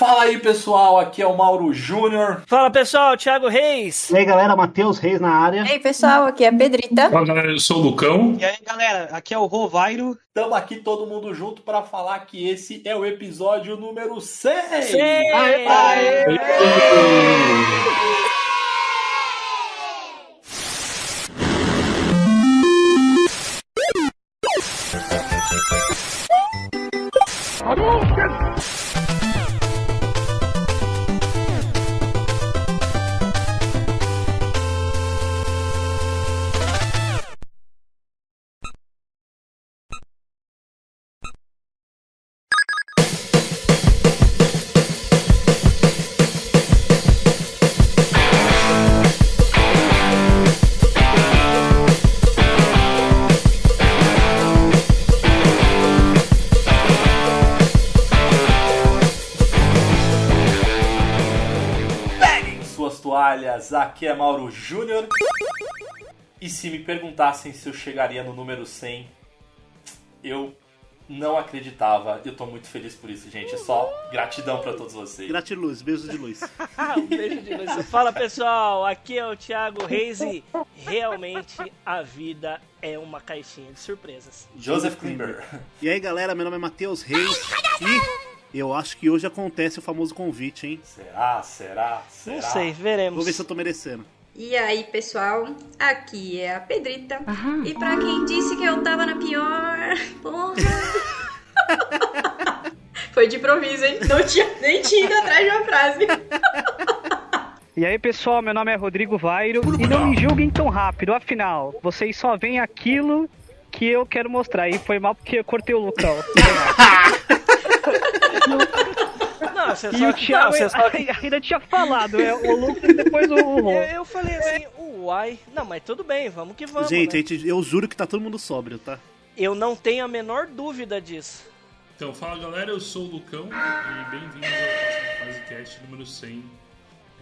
Fala aí pessoal, aqui é o Mauro Júnior. Fala pessoal, Thiago Reis. E aí galera, Matheus Reis na área. E aí pessoal, aqui é a Pedrita. Fala galera, eu sou o Lucão. E aí galera, aqui é o Rovairo. Tamo aqui todo mundo junto para falar que esse é o episódio número 100. 100. Aê, aê, aê. Peguem toalhas, aqui é Mauro Júnior. E se me perguntassem se eu chegaria no número 100, eu não acreditava. Eu tô muito feliz por isso, gente. É só gratidão pra todos vocês. Gratiluz, beijos de luz. um beijo de luz. Fala pessoal, aqui é o Thiago Reis e realmente a vida é uma caixinha de surpresas. Joseph Klimber. E aí galera, meu nome é Matheus Reis e eu acho que hoje acontece o famoso convite, hein? Será? Será? Será? Não sei, veremos. Vou ver se eu tô merecendo. E aí pessoal, aqui é a Pedrita. E pra quem disse que eu tava na pior, porra. Foi de improviso, hein? Não tinha nem tinha ido atrás de uma frase. E aí pessoal, meu nome é Rodrigo Vairo e não me julguem tão rápido, afinal, vocês só veem aquilo que eu quero mostrar. E foi mal porque eu cortei o Lucão. Não, você E só, o Thiago não, você só... ainda tinha falado, é o Lucas e depois o Ron. eu, eu falei assim, uai, não, mas tudo bem, vamos que vamos. gente, né? eu juro que tá todo mundo sóbrio, tá? Eu não tenho a menor dúvida disso. Então, fala galera, eu sou o Lucão e bem-vindos ao Fazecast número 100.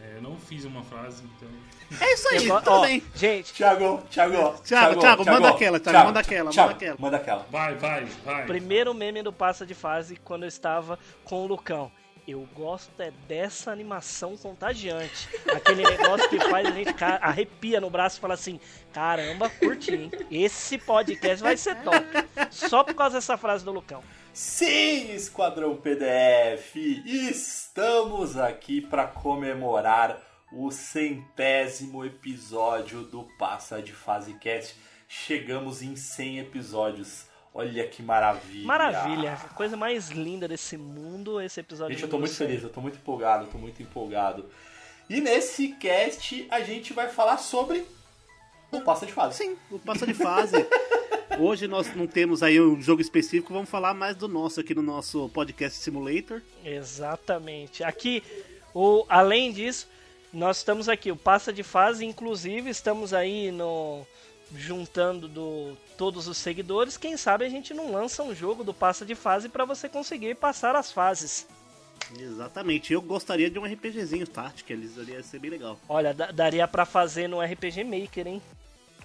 É, eu não fiz uma frase, então. É isso aí, tudo ó, bem. Gente, Thiago, Thiago, Thiago, Thiago, manda aquela, Thiago, manda aquela, manda aquela. Manda aquela. Vai, vai, vai. primeiro meme do Passa de Fase quando eu estava com o Lucão. Eu gosto é dessa animação contagiante. Aquele negócio que faz a gente arrepia no braço e fala assim: caramba, curti, hein? Esse podcast vai ser top. Só por causa dessa frase do Lucão. Sim, Esquadrão PDF, estamos aqui para comemorar o centésimo episódio do Passa de Fase Cast. Chegamos em 100 episódios. Olha que maravilha. Maravilha, a coisa mais linda desse mundo, esse episódio. Gente, eu tô muito 100. feliz, eu tô muito empolgado, eu tô muito empolgado. E nesse cast a gente vai falar sobre o Passa de Fase. Sim, o passa de fase. Hoje nós não temos aí um jogo específico, vamos falar mais do nosso aqui no nosso podcast Simulator. Exatamente. Aqui, o, além disso, nós estamos aqui, o Passa de Fase, inclusive, estamos aí no juntando do, todos os seguidores. Quem sabe a gente não lança um jogo do Passa de Fase para você conseguir passar as fases. Exatamente, eu gostaria de um RPGzinho tático, eles ia ser bem legal. Olha, da- daria para fazer no RPG Maker, hein?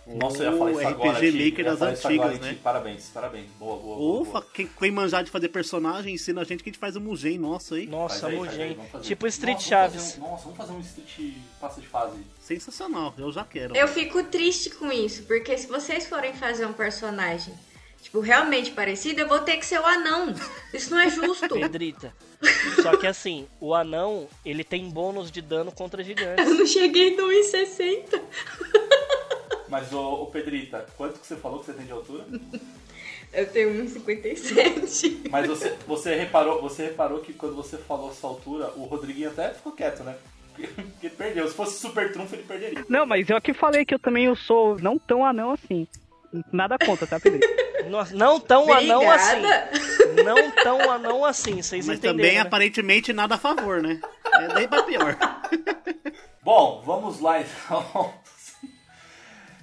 Nossa, eu ia falar isso O agora, RPG Ti. Maker das agora, antigas, Ti. né? Parabéns, parabéns. Boa, boa, boa. Ufa, boa. quem, quem manjar de fazer personagem, ensina a gente que a gente faz um Mugen nosso aí. Nossa, aí, Mugen. vamos. Tipo Street Nossa, vamos Chaves. fazer um- nossa, vamos fazer um Street Passa de Fase. Sensacional, eu já quero. Eu fico triste com isso, porque se vocês forem fazer um personagem, tipo, realmente parecido, eu vou ter que ser o anão. Isso não é justo. Pedrita. Só que assim, o anão, ele tem bônus de dano contra gigantes. Eu não cheguei no 1,60. Mas, ô, ô Pedrita, quanto que você falou que você tem de altura? Eu tenho 1,57. Mas você, você, reparou, você reparou que quando você falou essa altura, o Rodriguinho até ficou quieto, né? Porque ele perdeu. Se fosse super trunfo, ele perderia. Não, mas eu que falei que eu também eu sou não tão anão assim. Nada contra, tá, Pedro? Não, não tão anão assim. Obrigada. Não tão anão assim, vocês Mas também, né? aparentemente, nada a favor, né? É daí pra pior. Bom, vamos lá então.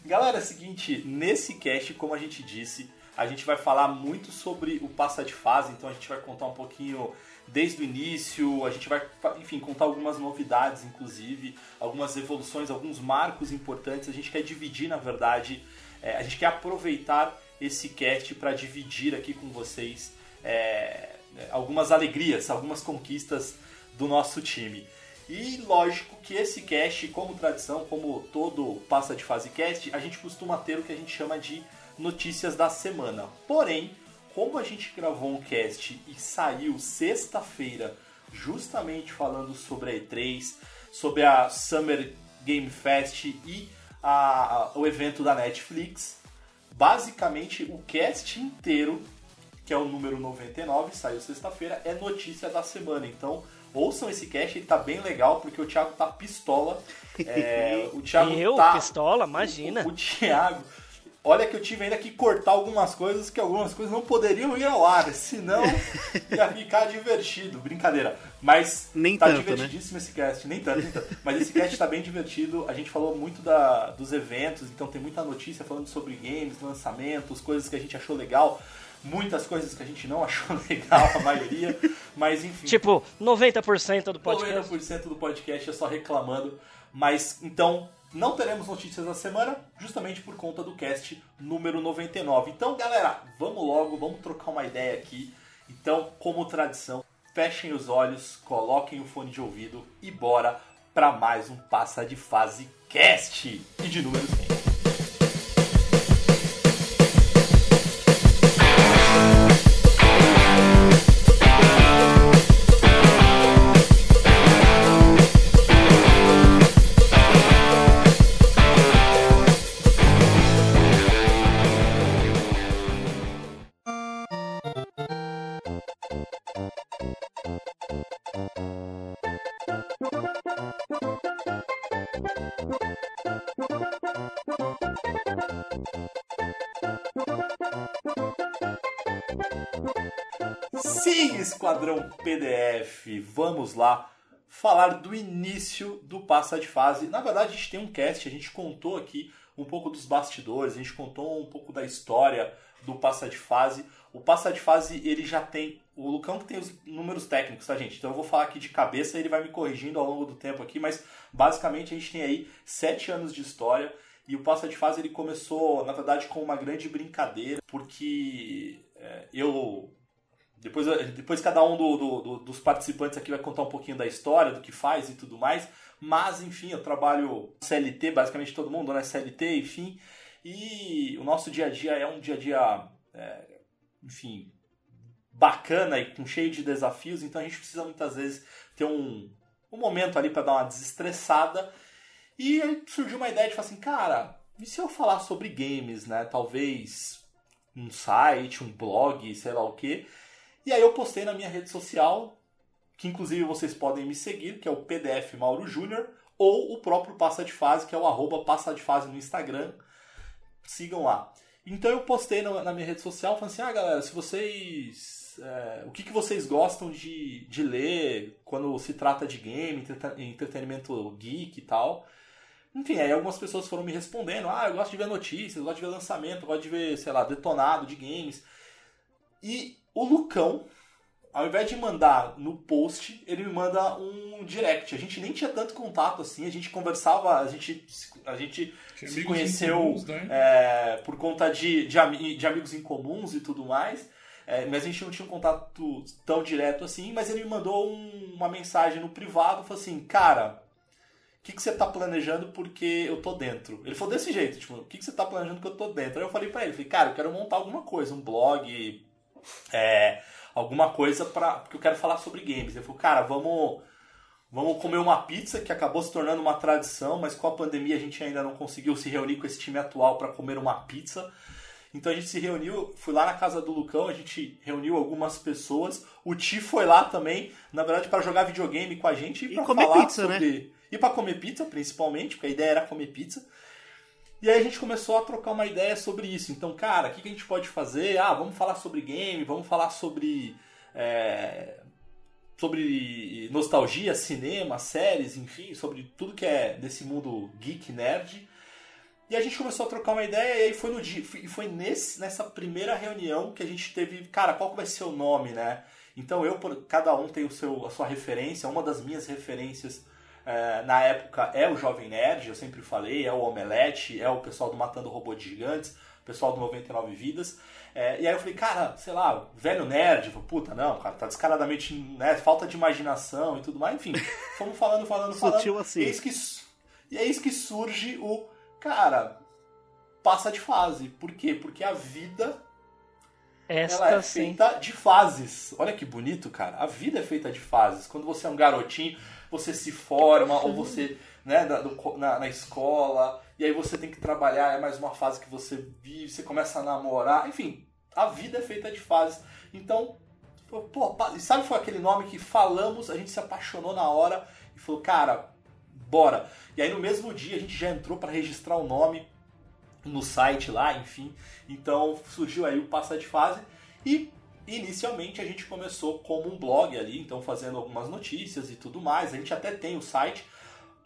Galera, é o seguinte, nesse cast, como a gente disse, a gente vai falar muito sobre o passa de fase, então a gente vai contar um pouquinho desde o início, a gente vai, enfim, contar algumas novidades, inclusive, algumas evoluções, alguns marcos importantes. A gente quer dividir, na verdade, é, a gente quer aproveitar esse cast para dividir aqui com vocês é, algumas alegrias, algumas conquistas do nosso time. E lógico que esse cast, como tradição, como todo passa de fase cast, a gente costuma ter o que a gente chama de notícias da semana. Porém, como a gente gravou um cast e saiu sexta-feira, justamente falando sobre a E3, sobre a Summer Game Fest e a, a, o evento da Netflix, basicamente o cast inteiro, que é o número 99, saiu sexta-feira, é notícia da semana. Então, ouçam esse cast, ele tá bem legal, porque o Thiago tá pistola. É, o Thiago Eu, tá, pistola, imagina. O, o Thiago. Olha que eu tive ainda que cortar algumas coisas, que algumas coisas não poderiam ir ao ar, senão ia ficar divertido. Brincadeira. Mas Nem tá tanto, né? divertidíssimo esse cast, nem tanto, nem tanto. Mas esse cast tá bem divertido. A gente falou muito da, dos eventos, então tem muita notícia falando sobre games, lançamentos, coisas que a gente achou legal. Muitas coisas que a gente não achou legal, a maioria. Mas enfim. Tipo, 90% do podcast. 90% do podcast é só reclamando. Mas então, não teremos notícias da semana, justamente por conta do cast número 99. Então, galera, vamos logo, vamos trocar uma ideia aqui. Então, como tradição, fechem os olhos, coloquem o fone de ouvido e bora para mais um Passa de Fase Cast e de número 100. Vamos lá falar do início do Passa de Fase. Na verdade, a gente tem um cast, a gente contou aqui um pouco dos bastidores, a gente contou um pouco da história do Passa de Fase. O Passa de Fase, ele já tem... O Lucão que tem os números técnicos, tá, gente? Então eu vou falar aqui de cabeça ele vai me corrigindo ao longo do tempo aqui, mas basicamente a gente tem aí sete anos de história e o Passa de Fase ele começou, na verdade, com uma grande brincadeira, porque é, eu depois, depois cada um do, do- do- dos participantes aqui vai contar um pouquinho da história, do que faz e tudo mais. Mas, enfim, eu trabalho CLT, basicamente todo mundo, né? CLT, enfim. E o nosso dia a dia é um dia a dia, é, enfim, bacana e com cheio de desafios. Então a gente precisa muitas vezes ter um, um momento ali para dar uma desestressada. E aí surgiu uma ideia de falar assim, cara, e se eu falar sobre games, né? Talvez um site, um blog, sei lá o quê. E aí eu postei na minha rede social, que inclusive vocês podem me seguir, que é o PDF Mauro Júnior, ou o próprio Passa de Fase, que é o arroba Passa de Fase no Instagram. Sigam lá. Então eu postei na, na minha rede social, falando assim, ah galera, se vocês... é, o que, que vocês gostam de, de ler quando se trata de game, entretenimento geek e tal. Enfim, aí algumas pessoas foram me respondendo, ah, eu gosto de ver notícias, eu gosto de ver lançamento, eu gosto de ver, sei lá, detonado de games. E o Lucão, ao invés de mandar no post, ele me manda um direct. A gente nem tinha tanto contato assim, a gente conversava, a gente, a gente Tinha se conheceu incomuns, né? é, por conta de, de, de amigos em comuns e tudo mais. É, mas a gente não tinha um contato tão direto assim, mas ele me mandou um- uma mensagem no privado, falou assim, cara, o que, que você tá planejando porque eu tô dentro? Ele falou desse jeito, tipo, o que, que você tá planejando que eu tô dentro? Aí eu falei pra ele, falei, cara, eu quero montar alguma coisa, um blog, é, alguma coisa para porque eu quero falar sobre games. Ele falou, cara, vamos vamos comer uma pizza que acabou se tornando uma tradição, mas com a pandemia a gente ainda não conseguiu se reunir com esse time atual para comer uma pizza. Então a gente se reuniu, fui lá na casa do Lucão, a gente reuniu algumas pessoas. O Ti foi lá também, na verdade, para jogar videogame com a gente e, E para comer falar pizza, né? sobre. E para comer pizza, principalmente, porque a ideia era comer pizza. E aí a gente começou a trocar uma ideia sobre isso. Então, cara, o que que a gente pode fazer? Ah, vamos falar sobre game, vamos falar sobre. é, sobre nostalgia, cinema, séries, enfim, sobre tudo que é desse mundo geek nerd. E a gente começou a trocar uma ideia e aí foi no dia, foi nesse, nessa primeira reunião que a gente teve, cara, qual vai ser o nome, né? Então eu, cada um tem o seu, a sua referência, uma das minhas referências é, na época é o Jovem Nerd, eu sempre falei, é o Omelete, é o pessoal do Matando Robô de Gigantes, o pessoal do 99 Vidas. É, e aí eu falei, cara, sei lá, velho nerd, eu falei, puta, não, cara, tá descaradamente, né, falta de imaginação e tudo mais, enfim. Fomos falando, falando, falando. Sutil assim. E eis que, e é isso que surge o, cara, passa de fase. Por quê? Porque a vida Esta ela é sim. feita de fases. Olha que bonito, cara. A vida é feita de fases. Quando você é um garotinho, você se forma, ou você, né, na, do- na, na escola, e aí você tem que trabalhar, é mais uma fase que você vive, você começa a namorar, enfim, a vida é feita de fases. Então, pô, e sabe foi aquele nome que falamos, a gente se apaixonou na hora e falou, cara, bora. E aí no mesmo dia a gente já entrou para registrar o nome no site lá, enfim. Então surgiu aí o Passa de Fase e inicialmente a gente começou como um blog ali, então fazendo algumas notícias e tudo mais. A gente até tem o site,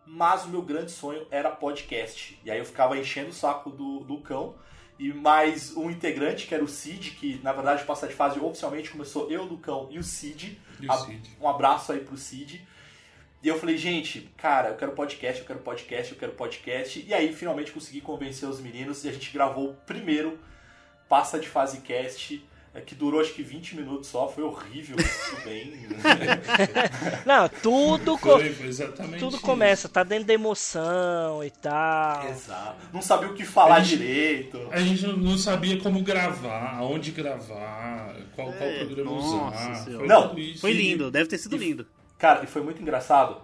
mas o meu grande sonho era podcast. E aí eu ficava enchendo o saco do, do cão. E mais um integrante, que era o Cid, que na verdade Passa de Fase oficialmente começou eu, Lucão e o Cid. E o A- Cid? Um abraço aí pro Cid. E eu falei, gente, cara, eu quero podcast, eu quero podcast, eu quero podcast. E aí finalmente consegui convencer os meninos e a gente gravou o primeiro Passa de Fase Cast, eh, que durou acho que 20 minutos só, foi horrível, mas tudo bem. Não, tudo, co- Foi, tudo isso. começa, tá dentro da emoção e tal. Exato. Não sabia o que falar A gente- direito. A gente não- sabia como gravar, aonde gravar, qual, qual É, programa nossa usar. Foi Não. Foi lindo, deve ter sido lindo. Cara, e foi muito engraçado.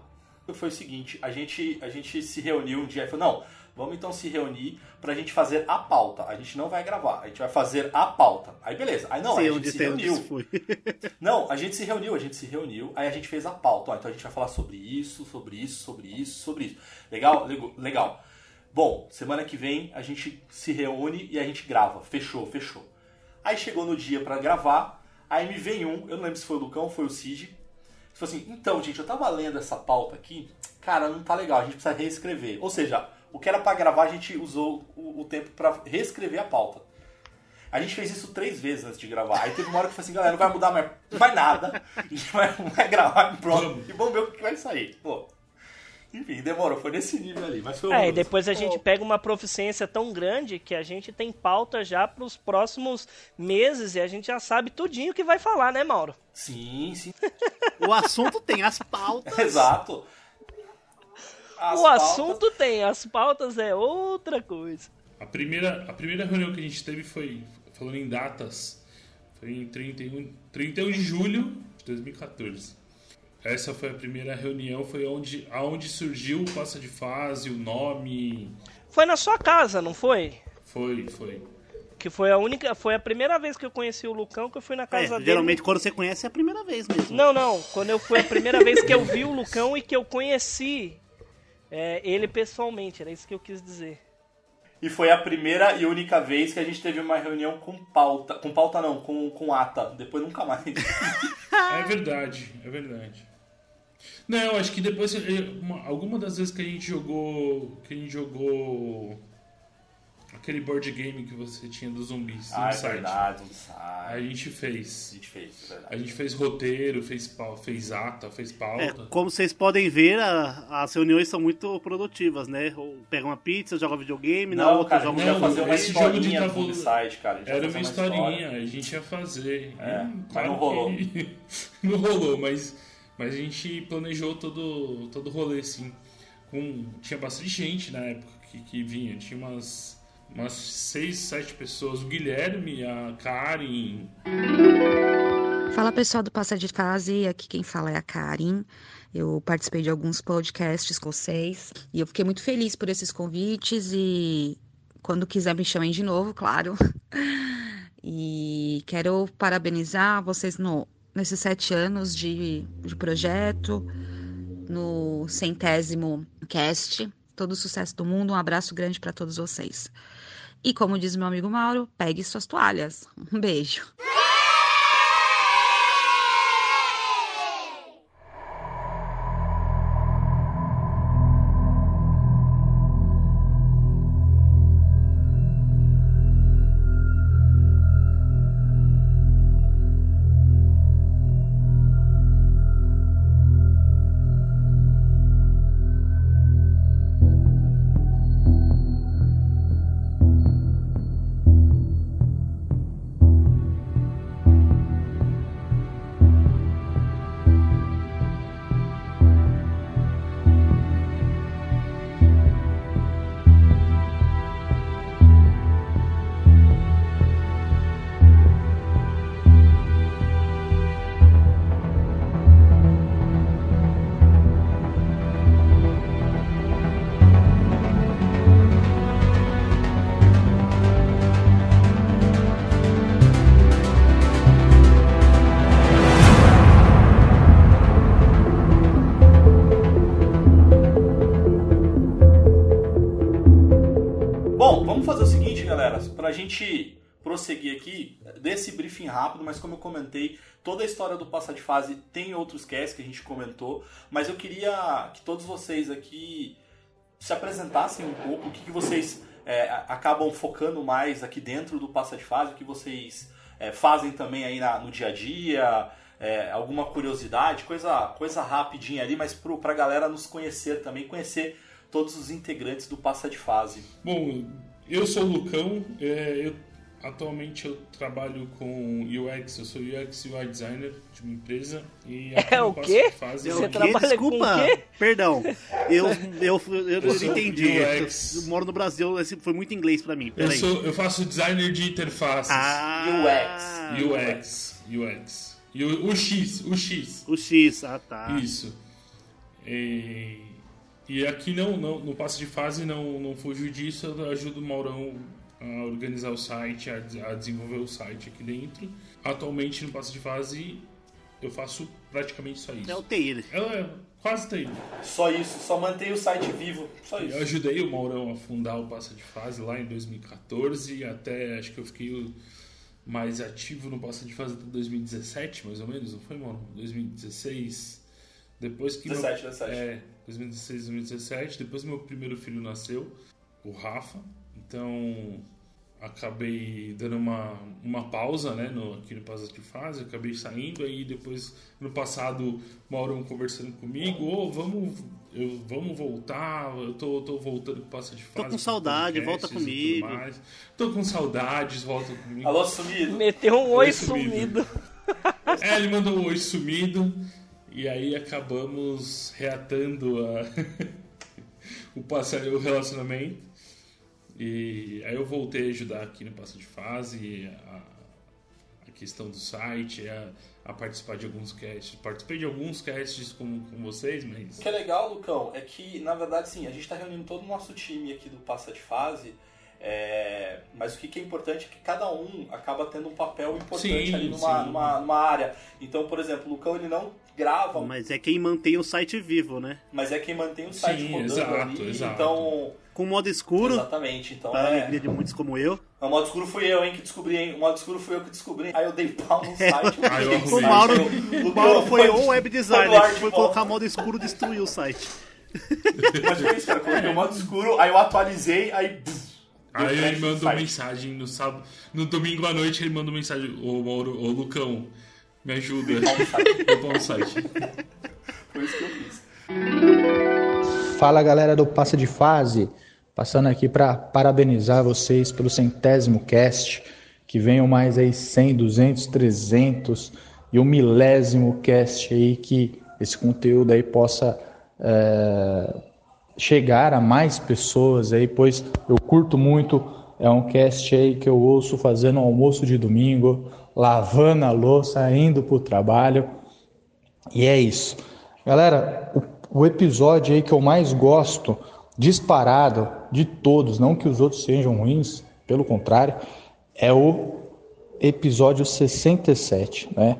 Foi o seguinte, a gente, a gente se reuniu um dia e falou, não, vamos então se reunir pra gente fazer a pauta. A gente não vai gravar, a gente vai fazer a pauta. Aí beleza. Aí não, Sei a gente se reuniu. Não, a gente se reuniu, a gente se reuniu, aí a gente fez a pauta. Ó, então a gente vai falar sobre isso, sobre isso, sobre isso, sobre isso. Legal? Legal. Bom, semana que vem a gente se reúne e a gente grava. Fechou, fechou. Aí chegou no dia pra gravar, aí me vem um, eu não lembro se foi o Lucão ou foi o Cid. Falou assim, então, gente, eu tava lendo essa pauta aqui, cara, não tá legal, a gente precisa reescrever. Ou seja, o que era pra gravar, a gente usou o, o tempo pra reescrever a pauta. A gente fez isso três vezes antes de gravar. Aí teve uma hora que eu falei assim, galera, não vai mudar mais, mais nada. A gente vai, vai gravar e pronto. E vamos ver o que vai sair. Pô. Enfim, demorou, foi nesse nível ali. Mas foi É, e depois a gente pega uma proficiência tão grande que a gente tem pauta já pros próximos meses e a gente já sabe tudinho que vai falar, né, Mauro? Sim, sim. O assunto tem as pautas. Exato. As o pautas- assunto tem, as pautas é outra coisa. A primeira, a primeira reunião que a gente teve foi, falando em datas, foi em 31, 31 de julho de 2014. Essa foi a primeira reunião, foi onde, aonde surgiu o passa de fase, o nome. Foi na sua casa, não foi? Foi, foi. Que foi a única, foi a primeira vez que eu conheci o Lucão, que eu fui na É, casa dele. geralmente quando você conhece é a primeira vez mesmo. Não, não. Quando eu fui a primeira vez que eu vi o Lucão e que eu conheci é, ele pessoalmente, era isso que eu quis dizer. E foi a primeira e única vez que a gente teve uma reunião com pauta. Com pauta não, com, com ata. Depois nunca mais. É verdade, é verdade. Não, acho que depois uma- alguma das vezes que a gente jogou, que a gente jogou aquele board game que você tinha dos zumbis ah, no é site. verdade, A gente fez. A gente fez, é A verdade. gente fez roteiro, fez, fez ata, fez É, pauta. como vocês podem ver, a- as reuniões são muito produtivas, né? Ou pega uma pizza, joga videogame, na Não, outra cara, a joga um não, fazer uma esse jogo de historinha tabu- no site, cara. A Era uma história. historinha, a gente ia fazer. É, Hum, mas não rolou. que- não rolou, mas, mas a gente planejou todo todo o rolê, assim. Com, tinha bastante gente na época que, que vinha. Tinha umas, umas seis, sete pessoas. O Guilherme, a Karen, Fala pessoal do Passa de Fase, aqui quem fala é a Karen. Eu participei de alguns podcasts com vocês e eu fiquei muito feliz por esses convites e quando quiser me chamem de novo, claro. E quero parabenizar vocês no, nesses sete anos de, de projeto, no centésimo cast. Todo o sucesso do mundo, um abraço grande para todos vocês. E como diz meu amigo Mauro, pegue suas toalhas. Um beijo. A do Passa de Fase tem outros casts que a gente comentou, mas eu queria que todos vocês aqui se apresentassem um pouco, o que, que vocês é, acabam focando mais aqui dentro do Passa de Fase, o que vocês é, fazem também aí na, no dia a dia, é, alguma curiosidade, coisa, coisa rapidinha ali, mas pro, pra galera nos conhecer também, conhecer todos os integrantes do Passa de Fase. Bom, eu sou o Lucão, é, eu, atualmente eu trabalho com UX, eu sou UX UI Designer de uma empresa. E aqui É no o quê? de Fase, Você trabalha Desculpa, com o quê? perdão. Eu, eu, eu, eu Eu sou entendi. Eu, UX. moro no Brasil, foi muito inglês pra mim. Eu, sou, eu faço designer de interfaces. Ah, UX, UX. E o, o X, o X. O X, ah tá. Isso. E, e aqui não, não, no passo de fase não, não fujo disso, eu ajudo o Maurão a organizar o site, a, a desenvolver o site aqui dentro. Atualmente no passo de fase eu faço praticamente só isso. É o TI. Ela é quase tá indo. Só isso, só mantém o site vivo, só isso. Eu ajudei o Maurão a fundar o Passa de Fase lá em 2014 e até acho que eu fiquei mais ativo no Passa de Fase até 2017, mais ou menos, não foi, Maurão? 2016. Depois que. 17, meu, 17. É, 2016, 2017. Depois meu primeiro filho nasceu, o Rafa. Então acabei dando uma, uma pausa né, no, aqui no Passa de Fase, acabei saindo, aí depois, no passado, Maurão conversando comigo, ô, vamos, eu, vamos voltar, eu tô, tô voltando pro Passa de Fase. com com saudade, volta comigo. mais. Tô com saudades, volta comigo. Alô, sumido. Meteu um oi Oi, sumido. sumido. É, ele mandou um oi sumido. E aí acabamos reatando a... o, passe- o relacionamento. E aí eu voltei a ajudar aqui no Passo de Fase, a, a questão do site, a, a participar de alguns casts. Participei de alguns casts com, com vocês, mas. O que é legal, Lucão, é que, na verdade, sim, a gente está reunindo todo o nosso time aqui do Passa de Fase, é, mas o que é importante é que cada um acaba tendo um papel importante Sim, ali numa, numa, numa área. Então, por exemplo, o Lucão ele não grava, Mas é quem mantém o site vivo, né? mas é quem mantém o site Sim, rodando exato, ali. exato. Então, Com modo escuro, exatamente. Então, para a é, alegria de muitos como eu. o modo escuro fui eu, hein, que descobri, hein? O modo escuro fui eu que descobri. Aí eu dei pau no site. Aí eu arrumei. O Mauro, Eu- o Mauro foi o web designer, no que foi colocar modo escuro e destruiu o site. Mas foi isso, cara. Coloquei o modo escuro, aí eu atualizei, aí. Aí ele no mandou mensagem no sábado. No domingo à noite ele mandou mensagem: Ô Mauro, ô Lucão, me ajuda. Upar o site. Foi isso que eu fiz. Fala galera do Passa de Fase, passando aqui para parabenizar vocês pelo centésimo cast, que venham mais aí 100, 200, 300 e o milésimo cast aí que esse conteúdo aí possa é, chegar a mais pessoas aí, pois eu curto muito, é um cast aí que eu ouço fazendo almoço de domingo, lavando a louça, indo pro trabalho. E é isso. Galera, o, o episódio aí que eu mais gosto, disparado de todos, não que os outros sejam ruins, pelo contrário, é o episódio 67, né?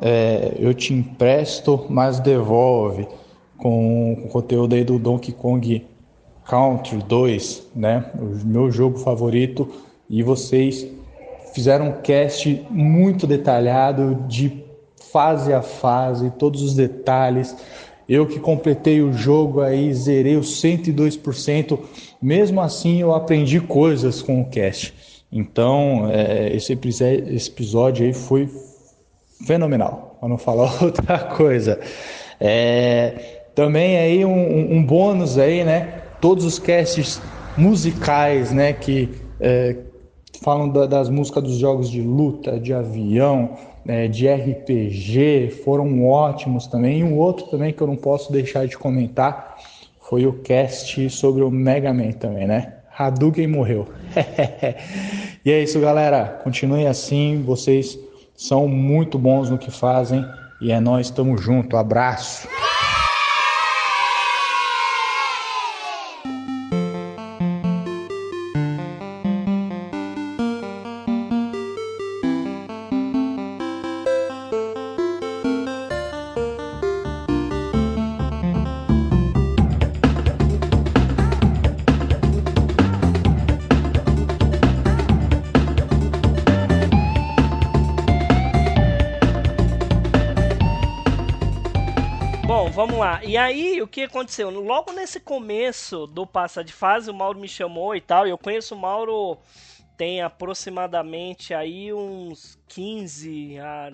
É, eu te empresto, mas devolve, com o conteúdo aí do Donkey Kong Country 2, né? O meu jogo favorito, e vocês fizeram um cast muito detalhado de fase a fase, todos os detalhes. Eu que completei o jogo aí, zerei os 102%, mesmo assim eu aprendi coisas com o cast. Então, é, esse, esse episódio aí foi fenomenal, para não falar outra coisa. É, também aí um, um- bônus aí, né? Todos os casts musicais, né? Que é, falam da- das músicas dos jogos de luta, de avião, né, de RPG, foram ótimos também. E um outro também que eu não posso deixar de comentar foi o cast sobre o Mega Man também, né? Hadouken morreu. e é isso, galera. Continuem assim, vocês são muito bons no que fazem. E é nós, estamos junto. Abraço. Que aconteceu? Logo nesse começo do Passa de Fase, o Mauro me chamou e tal. Eu conheço o Mauro tem aproximadamente aí uns 15 a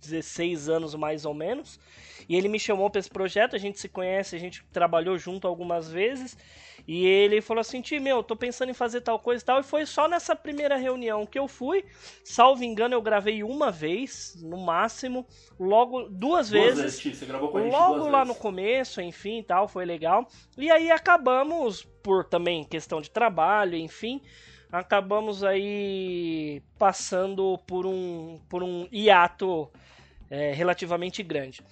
16 anos mais ou menos. E ele me chamou para esse projeto, a gente se conhece, a gente trabalhou junto algumas vezes. E ele falou assim: Ti, meu, tô pensando em fazer tal coisa e tal. E foi só nessa primeira reunião que eu fui. Salvo engano, eu gravei uma vez, no máximo. Logo, duas, Duas vezes. vezes, você gravou com a gente Logo lá vezes. no começo, enfim, tal, foi legal. E aí acabamos, por também questão de trabalho, enfim, acabamos aí passando por um, por um hiato é, relativamente grande.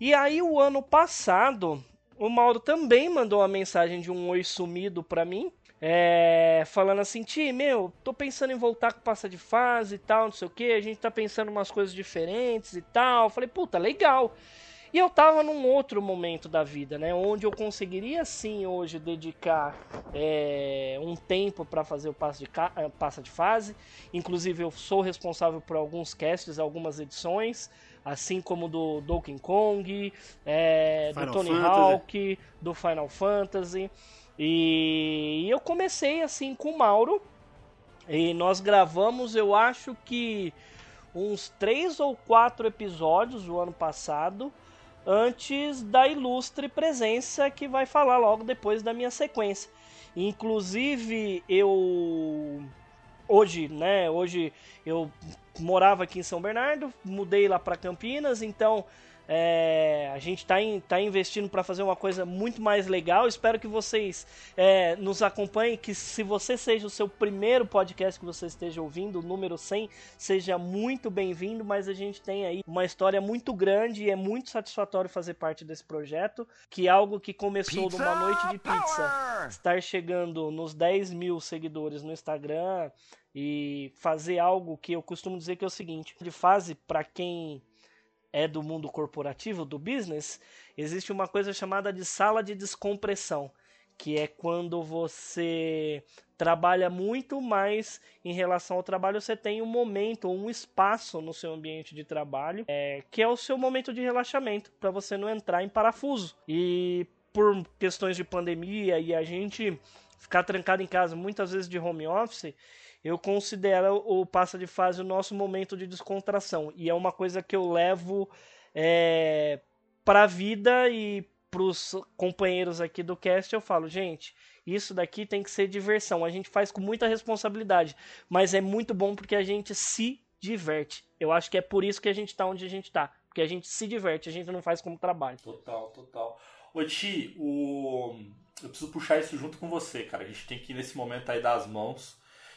E aí o ano passado, o Mauro também mandou uma mensagem de um oi sumido pra mim. é, falando assim, Ti, meu, tô pensando em voltar com passa de fase e tal, não sei o que, a gente tá pensando umas coisas diferentes e tal. Falei, puta, legal. E eu tava num outro momento da vida, né? Onde eu conseguiria sim hoje dedicar é, um tempo para fazer o passo de, passa de fase. Inclusive eu sou responsável por alguns casts, algumas edições, assim como do Donkey Kong, é, do Tony Fantasy. Hawk, do Final Fantasy. E eu comecei assim com o Mauro. E nós gravamos, eu acho que uns três ou quatro episódios o ano passado, antes da ilustre presença que vai falar logo depois da minha sequência. Inclusive, eu hoje, né, hoje eu morava aqui em São Bernardo, mudei lá para Campinas, então é, a gente está tá investindo para fazer uma coisa muito mais legal. Espero que vocês é, nos acompanhem. Que se você seja o seu primeiro podcast que você esteja ouvindo, o número 100, seja muito bem-vindo. Mas a gente tem aí uma história muito grande e é muito satisfatório fazer parte desse projeto. Que é algo que começou numa noite de pizza, estar chegando nos 10 mil seguidores no Instagram e fazer algo que eu costumo dizer que é o seguinte: de fase para quem é do mundo corporativo, do business, existe uma coisa chamada de sala de descompressão, que é quando você trabalha muito, mas em relação ao trabalho você tem um momento, um espaço no seu ambiente de trabalho, é, que é o seu momento de relaxamento, para você não entrar em parafuso. E por questões de pandemia e a gente ficar trancado em casa muitas vezes de home office, eu considero o passa de fase o nosso momento de descontração. E é uma coisa que eu levo é, para a vida e para os companheiros aqui do cast. Eu falo, gente, isso daqui tem que ser diversão. A gente faz com muita responsabilidade, mas é muito bom porque a gente se diverte. Eu acho que é por isso que a gente tá onde a gente tá. Porque a gente se diverte, a gente não faz como trabalho. Total, total. Ô Ti, o... eu preciso puxar isso junto com você, cara. A gente tem que nesse momento aí dar as mãos.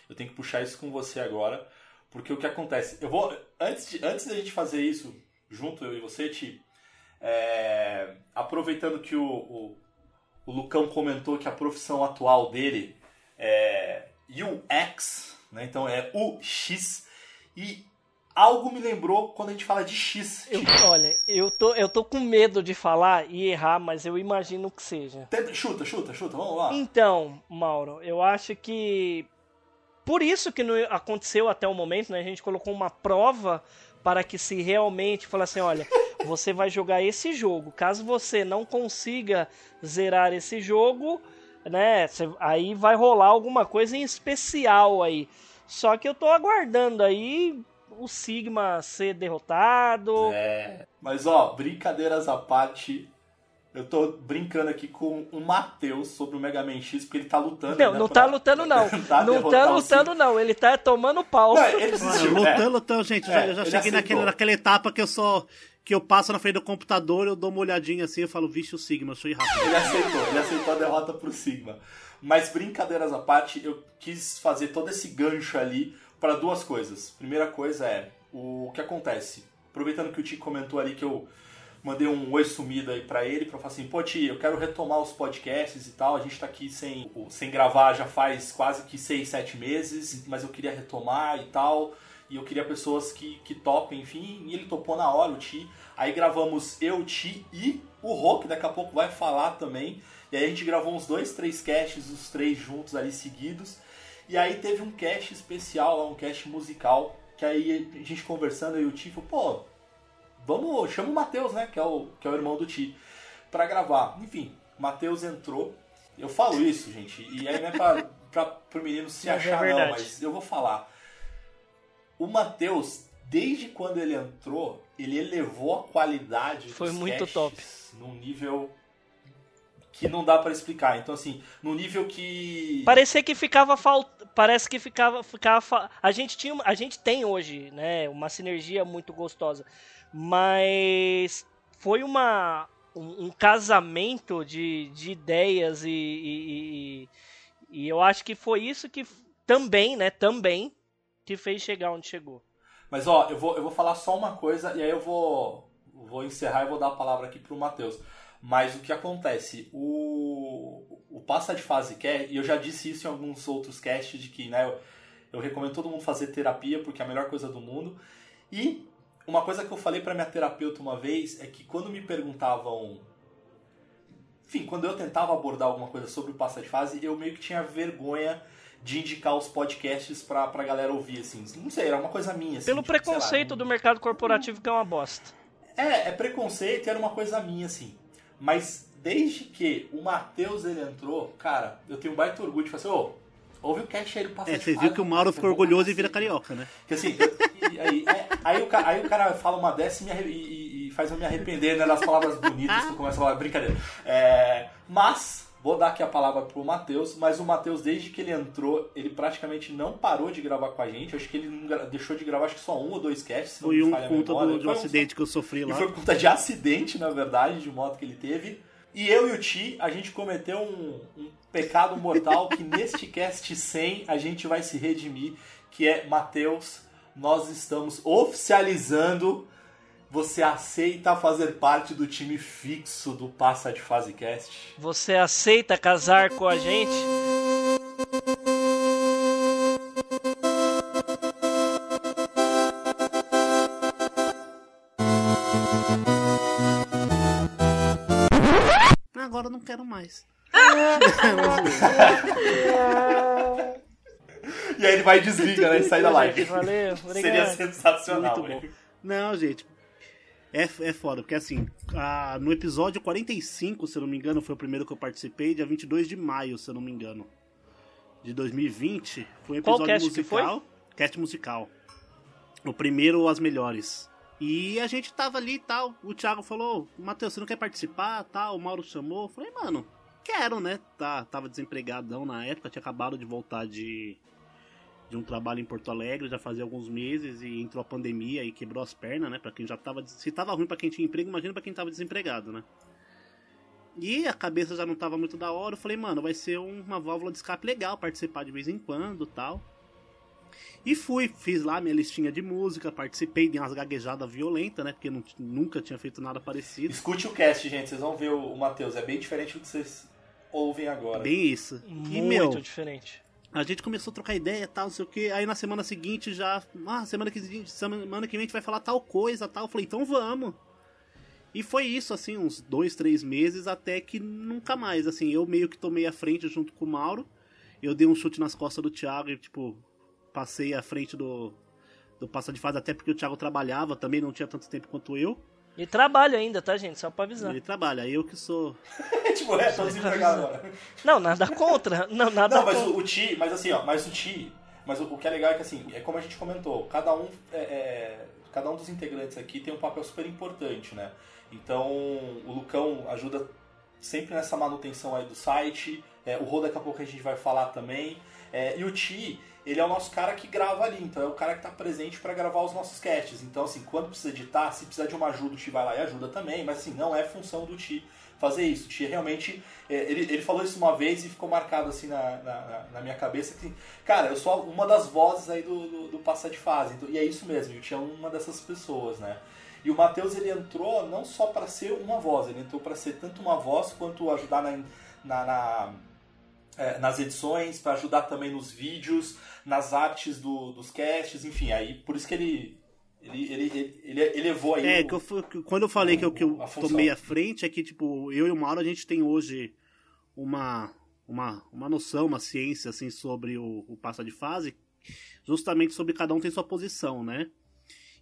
Eu tenho que puxar isso com você agora. Porque o que acontece? Eu vou. Antes, de, antes da gente fazer isso junto, eu e você, Ti, é, aproveitando que o, o, o Lucão comentou que a profissão atual dele é UX, né? Então é UX. E algo me lembrou quando a gente fala de X. Eu, olha, eu tô, eu tô com medo de falar e errar, mas eu imagino que seja. Tenta- Chuta, chuta, chuta, vamos lá. Então, Mauro, eu acho que por isso que não aconteceu até o momento, né? A gente colocou uma prova para que se realmente falar assim, olha, você vai jogar esse jogo. Caso você não consiga zerar esse jogo, né? aí vai rolar alguma coisa em especial aí. Só que eu tô aguardando aí o Sigma ser derrotado. É. Mas ó, brincadeiras à parte, eu tô brincando aqui com o Matheus sobre o Mega Man X, porque ele tá lutando. Não, né, não pra- tá lutando não. Não tá lutando não, ele tá tomando pau. Não, ele Mano, desistiu. lutando, é. lutando, gente. eu É, já, eu já cheguei aceitou. naquele, naquela etapa que eu só. Que eu passo na frente do computador, eu dou uma olhadinha assim, eu falo, vixe, o Sigma, eu sou rápido. Ele aceitou, ele aceitou a derrota pro Sigma. Mas brincadeiras à parte, eu quis fazer todo esse gancho ali para duas coisas. Primeira coisa é o que acontece. Aproveitando que o Ti comentou ali que eu mandei um oi sumido aí pra ele, pra falar assim, pô Ti, eu quero retomar os podcasts e tal, a gente tá aqui sem, sem gravar já faz quase que seis, sete meses, mas eu queria retomar e tal, e eu queria pessoas que, que topem, enfim, e ele topou na hora, o Ti. Aí gravamos eu, Ti e o Rô, que daqui a pouco vai falar também. E aí a gente gravou uns dois, três casts, os três juntos ali seguidos. E aí teve um cast especial lá, um cast musical, que aí a gente conversando, e o Ti falou, pô, vamos, chama o Matheus, né, que é o, que é o irmão do Ti. pra gravar. Enfim, o Matheus entrou. Eu falo isso, gente, e aí não é pra, pra, pro menino se Mas é achar, não, verdade. mas eu vou falar. O Matheus, desde quando ele entrou, ele elevou a qualidade Foi dos muito top. num nível que não dá pra explicar. Então, assim, num nível que. Parecia que ficava falt... Parece que ficava. ficava A gente tinha. A gente tem hoje, né? Uma sinergia muito gostosa. Mas foi uma. Um, um casamento de, de ideias e, e, e- e eu acho que foi isso que também, né? Também que fez chegar onde chegou. Mas ó, eu vou, eu vou falar só uma coisa e aí eu vou, vou encerrar e vou dar a palavra aqui pro Matheus. Mas o que acontece? O, o Passa de Fase quer, e eu já disse isso em alguns outros casts, de que né, eu, eu recomendo todo mundo fazer terapia porque é a melhor coisa do mundo. E uma coisa que eu falei pra minha terapeuta uma vez é que quando me perguntavam. Enfim, quando eu tentava abordar alguma coisa sobre o Passa de Fase, eu meio que tinha vergonha de indicar os podcasts pra, pra galera ouvir, assim. Não sei, era uma coisa minha. Assim, Pelo tipo, sei lá, preconceito do mercado corporativo que é uma bosta. é, é preconceito, era uma coisa minha, assim. Mas desde que o Matheus ele entrou, cara, eu tenho um baita orgulho de falar assim, ô, ouve o cast aí do Passa É, você viu que o Mauro ficou orgulhoso e vira carioca, né? Que assim, eu- e- aí, é, aí, o, aí o cara fala uma dessa e, e- e- e faz eu me arrepender né, das palavras bonitas que eu começo a falar, brincadeira. É, mas, vou dar aqui a palavra pro Matheus, mas o Matheus, desde que ele entrou, ele praticamente não parou de gravar com a gente. Acho que ele deixou de gravar acho que só um ou dois casts. se não Foi me um conta do, de um acidente que eu sofri e lá. foi por conta de acidente, na verdade, de moto que ele teve. E eu e o Ti, a gente cometeu um, um pecado mortal que neste cast 100 a gente vai se redimir, que é, Matheus, nós estamos oficializando, você aceita fazer parte do time fixo do Passa de Fase Cast? Você aceita casar com a gente? Agora eu não quero mais. E aí ele vai e desliga, né? E sai da live. Valeu, Seria sensacional. Muito bom. Não, gente. É, é foda, porque assim, a- no episódio 45, se eu não me engano, foi o primeiro que eu participei, dia 22 de maio, se eu não me engano, de 2020. Foi um Qual episódio cast que foi? musical. Cast musical. O primeiro, As Melhores. E a gente tava ali e tal. O Thiago falou: Matheus, você não quer participar? Tal. O Mauro chamou. Eu falei, mano, quero, né? Tá, tava desempregadão na época, tinha acabado de voltar de, de um trabalho em Porto Alegre, já fazia alguns meses e entrou a pandemia e quebrou as pernas, né? Pra quem já tava. Se tava ruim pra quem tinha emprego, imagina pra quem tava desempregado, né? E a cabeça já não tava muito da hora. Eu falei, mano, vai ser um- uma válvula de escape legal participar de vez em quando tal. E fui, fiz lá minha listinha de música, participei de umas gaguejadas violentas, né? Porque não- nunca tinha feito nada parecido. Escute o cast, gente. Vocês vão ver o, o Matheus. É bem diferente do que vocês ouvem agora. Bem isso. E, Muito meu, diferente. A gente começou a trocar ideia tal, não sei o que. Aí na semana seguinte já. Ah, semana que, semana que vem a gente vai falar tal coisa tal. Eu falei, então vamos. E foi isso, assim, uns dois, três meses, até que nunca mais. Assim, eu meio que tomei a frente junto com o Mauro. Eu dei um chute nas costas do Thiago e, tipo, passei à frente do, do passa de fase, até porque o Thiago trabalhava também, não tinha tanto tempo quanto eu. E trabalho ainda, tá, gente? Só pra avisar. Ele trabalha, eu que sou. tipo, é, tô desempregado agora. Não, nada contra. Não, nada Não, mas contra. o, o Ti, mas assim, ó, mas o Ti, mas o, o que é legal é que assim, é como a gente comentou, cada um, é, é, cada um dos integrantes aqui tem um papel super importante, né? Então, o Lucão ajuda sempre nessa manutenção aí do site, é, o Rô daqui a pouco a gente vai falar também, é, e o Ti, ele é o nosso cara que grava ali, então é o cara que tá presente para gravar os nossos casts. Então, assim, quando precisa editar, se precisar de uma ajuda, o Ti vai lá e ajuda também, mas assim, não é função do Ti fazer isso. O Ti realmente. é, ele, ele falou isso uma vez e ficou marcado assim na, na, na- na minha cabeça que, cara, eu sou uma das vozes aí do, do, do Passar de Fase. Então, e é isso mesmo, o Ti é uma dessas pessoas, né? E o Matheus ele entrou não só para ser uma voz, ele entrou para ser tanto uma voz quanto ajudar na, na- na- é, nas edições, para ajudar também nos vídeos, nas artes do- dos casts, enfim, aí por isso que ele ele, ele, ele, ele elevou aí É, o- que eu, quando eu falei que eu, que eu tomei a frente, é que, tipo, eu e o Mauro, a gente tem hoje uma, uma, uma noção, uma ciência, assim, sobre o, o passa de fase, justamente sobre cada um tem sua posição, né?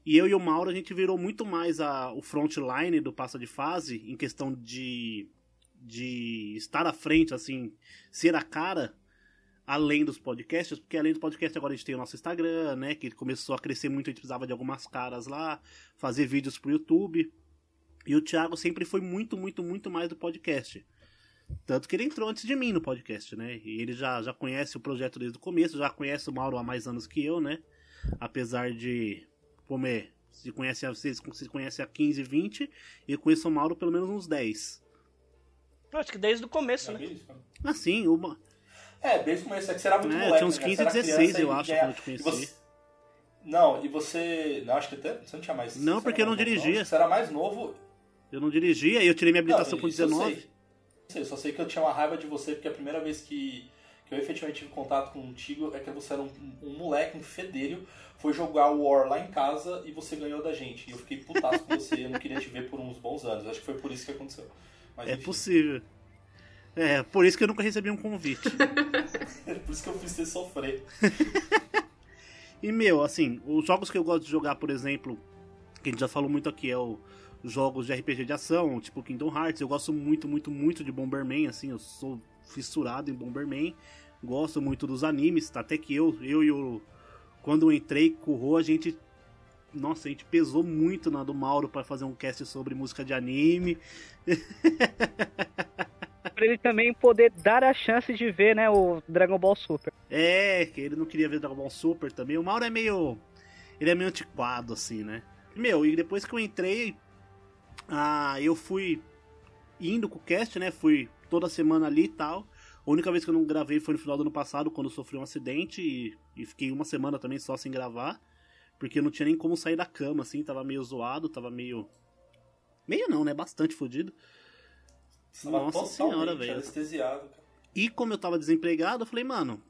E eu e o Mauro, a gente virou muito mais a, o frontline do Passa de Fase, em questão de, de estar à frente, assim, ser a cara, além dos podcasts, porque além do podcast agora a gente tem o nosso Instagram, né, que começou a crescer muito, a gente precisava de algumas caras lá, fazer vídeos pro YouTube. E o Thiago sempre foi muito, muito, muito mais do podcast. Tanto que ele entrou antes de mim no podcast, né? E ele já, já conhece o projeto desde o começo, já conhece o Mauro há mais anos que eu, né? Apesar de, como é, se conhece, vocês se conhece há 15, 20, e eu conheço o Mauro pelo menos uns 10. Acho que desde o começo, né? Assim, uma... É, desde o começo, é que você era muito É, moleque. tinha uns né? 15, Você era 16, criança eu acho, quando eu te e conheci. você- Não, e você. Não, acho que até. Você não tinha mais. Não, você porque eu não novo, dirigia. que Você era mais novo. Eu não dirigia e eu tirei minha habilitação Não, com isso eu 19. sei. Eu sei, Eu só sei que eu tinha uma raiva de você, porque a primeira vez que, que eu efetivamente tive contato contigo é que você era um, um moleque, um fedelho, foi jogar o War lá em casa e você ganhou da gente. E eu fiquei putaço com você, eu não queria te ver por uns bons anos. Acho que foi por isso que aconteceu. Mas, É enfim, possível. É, por isso que eu nunca recebi um convite. por isso que eu fiz você sofrer. E, meu, assim, os jogos que eu gosto de jogar, por exemplo, que a gente já falou muito aqui, é o jogos de RPG de ação, tipo Kingdom Hearts. Eu gosto muito, muito, muito de Bomberman, assim, eu sou fissurado em Bomberman. Gosto muito dos animes, até que eu, eu e o. Quando eu entrei com o Rô, a gente. Nossa, a gente pesou muito na do Mauro para fazer um cast sobre música de anime. Pra ele também poder dar a chance de ver, né, o Dragon Ball Super. É, que ele não queria ver Dragon Ball Super também. O Mauro é meio. Ele é meio antiquado, assim, né? Meu, e depois que eu entrei, ah, eu fui indo com o cast, né? Fui toda semana ali e tal. A única vez que eu não gravei foi no final do ano passado, quando eu sofri um acidente e, e fiquei uma semana também só sem gravar. Porque eu não tinha nem como sair da cama, assim, tava meio zoado, tava meio. Meio não, né? Bastante fodido. Nossa senhora, velho. E como eu tava desempregado, eu falei, mano,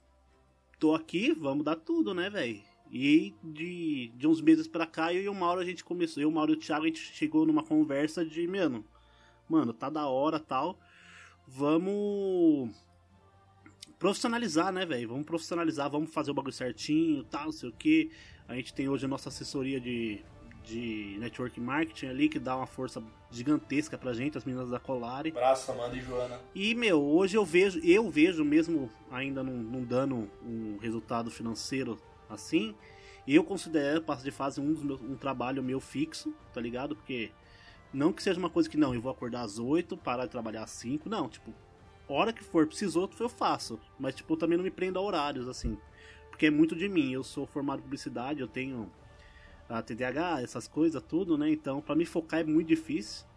tô aqui, vamos dar tudo, né, velho? E de, de uns meses pra cá, eu e o Mauro, a gente começou, eu, o Mauro e o Thiago, a gente chegou numa conversa de, mano, mano, tá da hora tal, vamos profissionalizar, né, velho? Vamos profissionalizar, vamos fazer o bagulho certinho, tal, não sei o que. A gente tem hoje a nossa assessoria de, de network marketing ali, que dá uma força gigantesca pra gente, as meninas da Colari. Abraço, Amanda e Joana. E, meu, hoje eu vejo, eu vejo mesmo ainda não, não dando um resultado financeiro assim, eu considero passo de fase um, dos meus, um trabalho meu fixo, tá ligado? Porque não que seja uma coisa que não, eu vou acordar às 8, parar de trabalhar às 5, não, tipo, hora que for, precisou, eu faço. Mas, tipo, eu também não me prendo a horários, assim. Porque é muito de mim, eu sou formado em publicidade, eu tenho a TDAH, essas coisas, tudo, né? Então, pra me focar é muito difícil.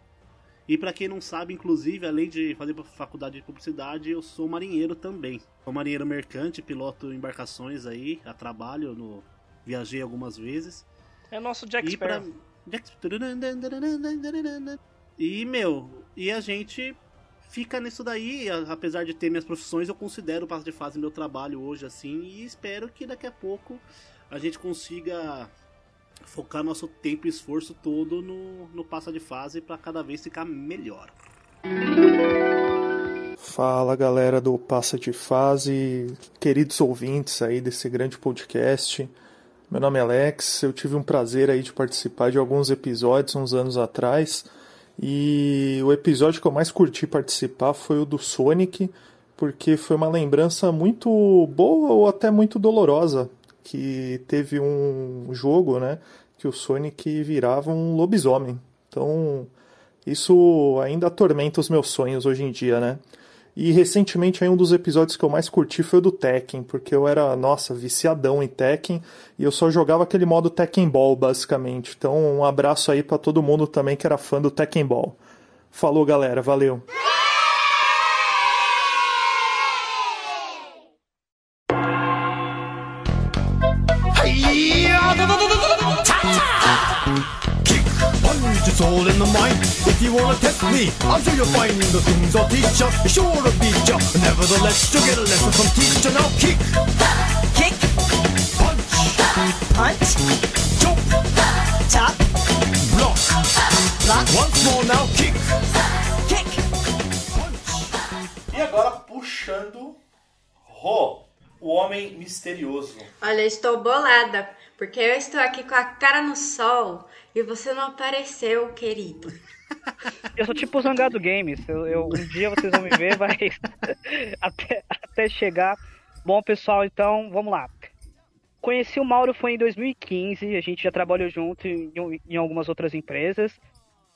E pra quem não sabe, inclusive, além de fazer faculdade de publicidade, eu sou marinheiro também. Sou marinheiro mercante, piloto embarcações aí, a trabalho, no... viajei algumas vezes. É nosso Jack E pra... Sparrow. Jack- E, meu, e a gente fica nisso daí, apesar de ter minhas profissões, eu considero o passo de fase meu trabalho hoje, assim, e espero que daqui a pouco a gente consiga focar nosso tempo e esforço todo no, no passa de fase para cada vez ficar melhor. Fala galera do Passa de Fase, queridos ouvintes aí desse grande podcast. Meu nome é Alex, eu tive um prazer aí de participar de alguns episódios uns anos atrás. E o episódio que eu mais curti participar foi o do Sonic, porque foi uma lembrança muito boa ou até muito dolorosa, que teve um jogo, né, que o Sonic virava um lobisomem. Então, isso ainda atormenta os meus sonhos hoje em dia, né? E recentemente aí um dos episódios que eu mais curti foi o do Tekken, porque eu era, nossa, viciadão em Tekken e eu só jogava aquele modo Tekken Ball, basicamente. Então, um abraço aí pra todo mundo também que era fã do Tekken Ball. Falou, galera, valeu. It's all in the mind. If you wanna test me, I'm sure you'll find the things I'll teach ya. Sure to beat ya. Nevertheless, you'll get a lesson from teacher. Now kick, Kick, punch, punch, jump, chop, block. block, Once more now, kick, kick. E agora puxando Ro, o homem misterioso. Olha, eu estou bolada. Porque eu estou aqui com a cara no sol e você não apareceu, querido. Eu sou tipo o Zangado Games. Eu, eu- um dia vocês vão me ver, vai até, até chegar. Bom, pessoal, então vamos lá. Conheci o Mauro foi em 2015. A gente já trabalhou junto em, em algumas outras empresas.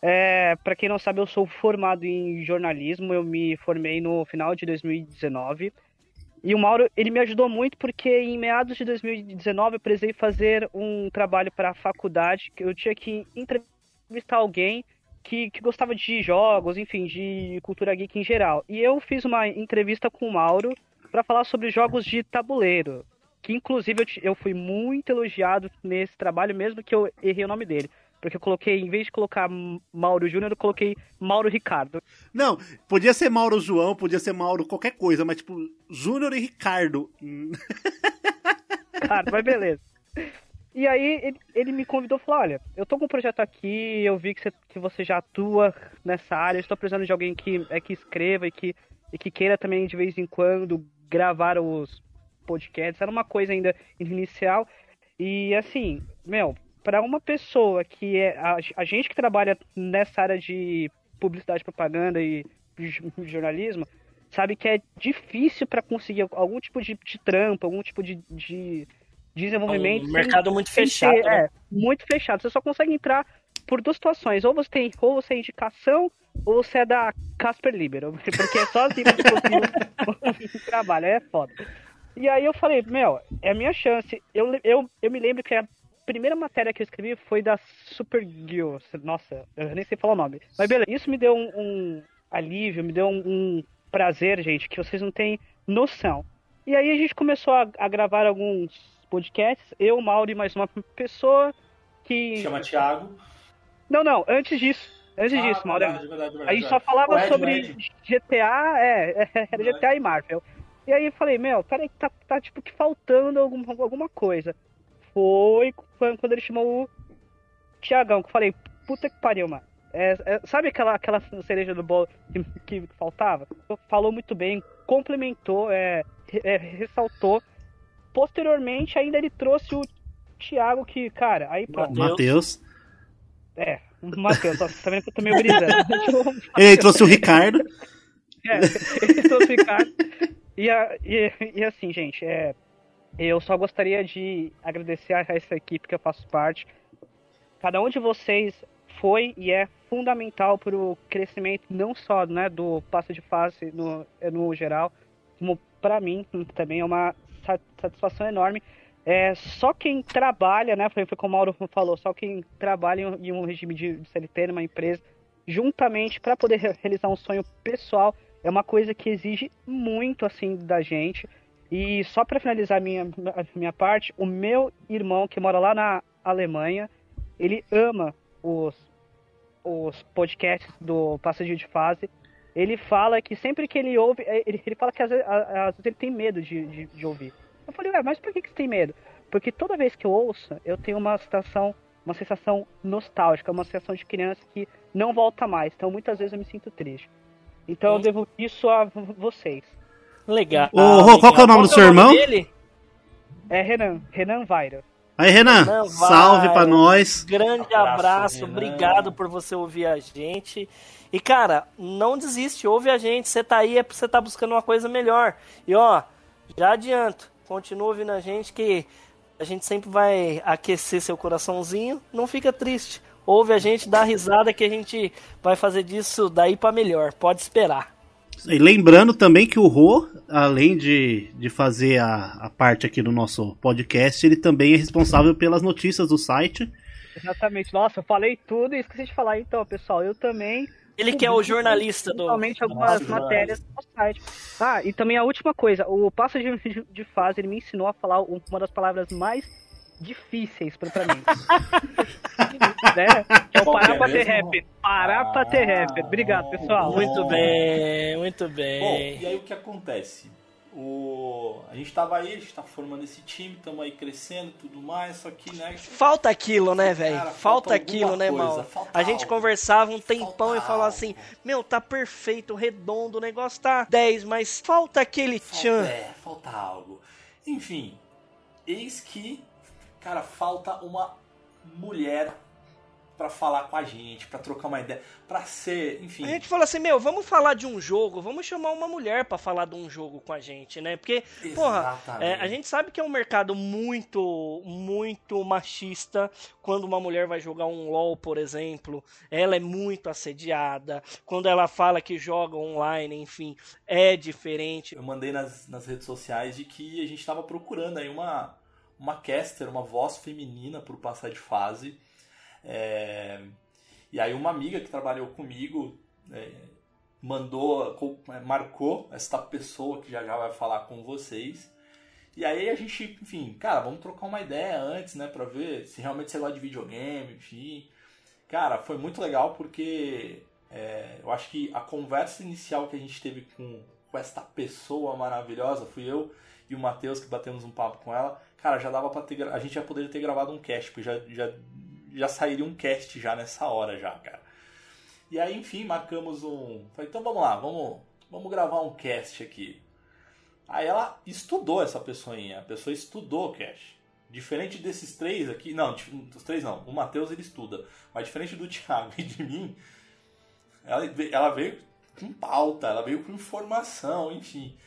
É, para quem não sabe, eu sou formado em jornalismo. Eu me formei no final de 2019. E o Mauro, ele me ajudou muito porque em meados de 2019 eu precisei fazer um trabalho para a faculdade, que eu tinha que entrevistar alguém que, que gostava de jogos, enfim, de cultura geek em geral. E eu fiz uma entrevista com o Mauro para falar sobre jogos de tabuleiro, que inclusive eu, eu fui muito elogiado nesse trabalho, mesmo que eu errei o nome dele. Porque eu coloquei, em vez de colocar Mauro Júnior, eu coloquei Mauro Ricardo. Não, podia ser Mauro João, podia ser Mauro qualquer coisa, mas tipo, Júnior e Ricardo. Cara, mas beleza. E aí ele, ele me convidou e falou, olha, eu tô com um projeto aqui, eu vi que você, que você já atua nessa área, estou precisando de alguém que, é, que escreva e que, e que queira também de vez em quando gravar os podcasts. Era uma coisa ainda inicial. E assim, meu, para uma pessoa que é. A, a gente que trabalha nessa área de publicidade, propaganda e jornalismo, sabe que é difícil para conseguir algum tipo de, de trampo, algum tipo de, de desenvolvimento. É um sem- mercado muito sem fechado, ter- né? É, muito fechado. Você só consegue entrar por duas situações. Ou você tem, ou você é indicação, ou você é da Casper Libero. Porque é só assim que você trabalho. É foda. E aí eu falei, meu, é a minha chance. Eu, eu, eu me lembro que a primeira matéria que eu escrevi foi da Supergirl. Nossa, eu nem sei falar o nome. Mas beleza, isso me deu um, um alívio, me deu um, um prazer, gente, que vocês não têm noção. E aí a gente começou a, a gravar alguns podcasts, eu, Mauro e mais uma pessoa que. Chama Thiago. Não, não, antes disso. Antes Ah, disso, Mauro. verdade, verdade, verdade, a gente só falava Ed, sobre. GTA, é, é, era GTA e Marvel. E aí eu falei, meu, peraí, tá, tá tipo que faltando algum, alguma coisa. Foi quando ele chamou o Tiagão, que eu falei, puta que pariu, mano. É, é, sabe aquela, aquela cereja do bolo que, que faltava? Falou muito bem, complementou, é, é, ressaltou. Posteriormente, ainda ele trouxe o Thiago, que, cara, aí pronto. Matheus. É, o Matheus, nossa, tá vendo que eu tô meio brisando. Ele trouxe o Ricardo. É, ele trouxe o Ricardo. E, a- e, e assim, gente, é, eu só gostaria de agradecer a essa equipe que eu faço parte. Cada um de vocês foi e é fundamental para o crescimento não só né, do passo de fase no, no geral, como para mim também é uma sa- satisfação enorme. É, só quem trabalha, né, foi, foi como o Mauro falou, só quem trabalha em um- regime de de CLT numa empresa, juntamente para poder re- realizar um sonho pessoal, é uma coisa que exige muito assim da gente. E só para finalizar a minha, minha parte, o meu irmão que mora lá na Alemanha, ele ama os, os podcasts do Passadinho de Fase. Ele fala que sempre que ele ouve, é, ele, ele fala que às vezes, às vezes ele tem medo de, de, de ouvir. Eu falei, ué, mas por que, que você tem medo? Porque toda vez que eu ouço, eu tenho uma sensação, uma sensação nostálgica, uma sensação de criança que não volta mais. Então muitas vezes eu me sinto triste. Então eu devo isso a vocês. Legal. Ô, Rô, qual que é o nome do seu irmão? Dele? É Renan, Renan Vaira. Aí, Renan, Renan salve vai. pra nós. Grande Abraço, abraço, obrigado por você ouvir a gente. E cara, não desiste, ouve a gente. Você tá aí é porque você tá buscando uma coisa melhor. E ó, já adianto, continua ouvindo a gente que a gente sempre vai aquecer seu coraçãozinho. Não fica triste. Ouve a gente, dá risada que a gente vai fazer disso daí pra melhor. Pode esperar. E lembrando também que o Rô, além de, de fazer a, a parte aqui do nosso podcast, ele também é responsável pelas notícias do site. Exatamente. Nossa, eu falei tudo e esqueci de falar então, pessoal. Eu também. Ele que é o jornalista do. Principalmente algumas Nossa, matérias no site. Ah, e também a última coisa, o passo de, de- de fase, ele me ensinou a falar uma das palavras mais difíceis pra, pra mim. né? É o Qual parar é pra ter rap. Parar pra ter rap. Obrigado, pessoal. Muito bem, muito bem. Bom, e aí o que acontece? O... A gente tava aí, a gente tá formando esse time, estamos aí crescendo e tudo mais, só que, né? Falta aquilo, né, velho? Falta falta aquilo, né, mal? falta A gente algo. conversava um tempão Falta e falava algo. assim: Meu, tá perfeito, redondo, o negócio tá 10, mas falta aquele tchan. É, falta algo. Enfim, eis que cara, falta uma mulher pra falar com a gente, pra trocar uma ideia, pra ser, enfim. A gente falou assim, meu, vamos falar de um jogo, vamos chamar uma mulher pra falar de um jogo com a gente, né? Porque, porra, Exatamente. é, a gente sabe que é um mercado muito, muito machista quando uma mulher vai jogar um LoL, por exemplo, ela é muito assediada, quando ela fala que joga online, enfim, é diferente. Eu mandei nas, nas redes sociais de que a gente tava procurando aí uma, uma caster, uma voz feminina pro passar de fase. É, E aí uma amiga que trabalhou comigo é, mandou, é, marcou esta pessoa que já já vai falar com vocês. E aí a gente, enfim, cara, vamos trocar uma ideia antes, né, pra ver se realmente você gosta de videogame, enfim. Cara, foi muito legal porque é, eu acho que a conversa inicial que a gente teve com, com esta pessoa maravilhosa, fui eu e o Matheus que batemos um papo com ela. Cara, já dava pra ter. A gente já poderia ter gravado um cast, porque já, já, já sairia um cast já nessa hora, já, cara. E aí, enfim, marcamos um. Falei, então vamos lá, vamos, vamos gravar um cast aqui. Aí ela estudou essa pessoinha, a pessoa estudou o cast. Diferente desses três aqui, não, dos três não, o Matheus ele estuda, mas diferente do Thiago e de mim, ela, ela veio com pauta, ela veio com informação, enfim.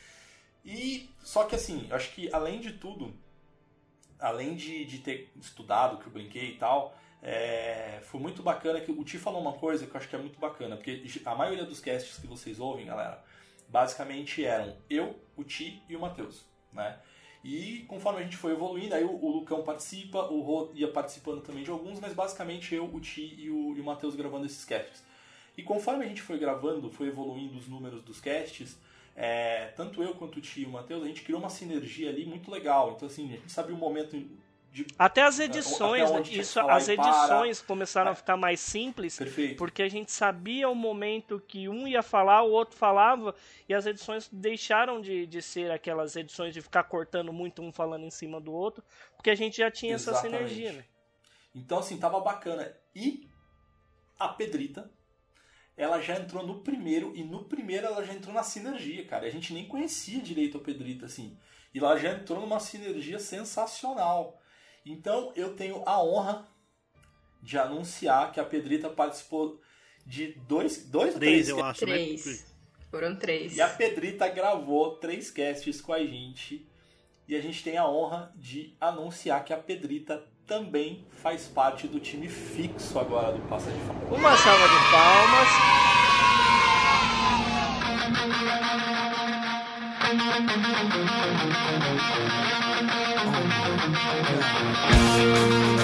E só que assim, eu acho que além de tudo, além de, de ter estudado, que eu brinquei e tal, é, foi muito bacana que o Ti falou uma coisa que eu acho que é muito bacana, porque a maioria dos casts que vocês ouvem, galera, basicamente eram eu, o Ti e o Matheus, né? E conforme a gente foi evoluindo, aí o, o Lucão participa, o Rô ia participando também de alguns, mas basicamente eu, o Ti e o, e o Matheus gravando esses casts. E conforme a gente foi gravando, foi evoluindo os números dos casts, é, tanto eu quanto o Ti e o Matheus, a gente criou uma sinergia ali muito legal. Então, assim, a gente sabia o momento de. Até as até edições, né? tinha que isso, as e para. edições começaram a ficar mais simples, Perfeito. porque a gente sabia o momento que um ia falar, o outro falava, e as edições deixaram de, de ser aquelas edições de ficar cortando muito um falando em cima do outro, porque a gente já tinha essa Exatamente. sinergia, né? Então, assim, tava bacana. E a Pedrita, ela já entrou no primeiro, e no primeiro ela já entrou na sinergia, cara. A gente nem conhecia direito a Pedrita, assim. E ela já entrou numa sinergia sensacional. Então, eu tenho a honra de anunciar que a Pedrita participou de dois, dois ou Três, três eu acho, né? Três. Foram três. E a Pedrita gravou três casts com a gente. E a gente tem a honra de anunciar que a Pedrita também faz parte do time fixo agora do Passa de Fala. Uma salva de palmas.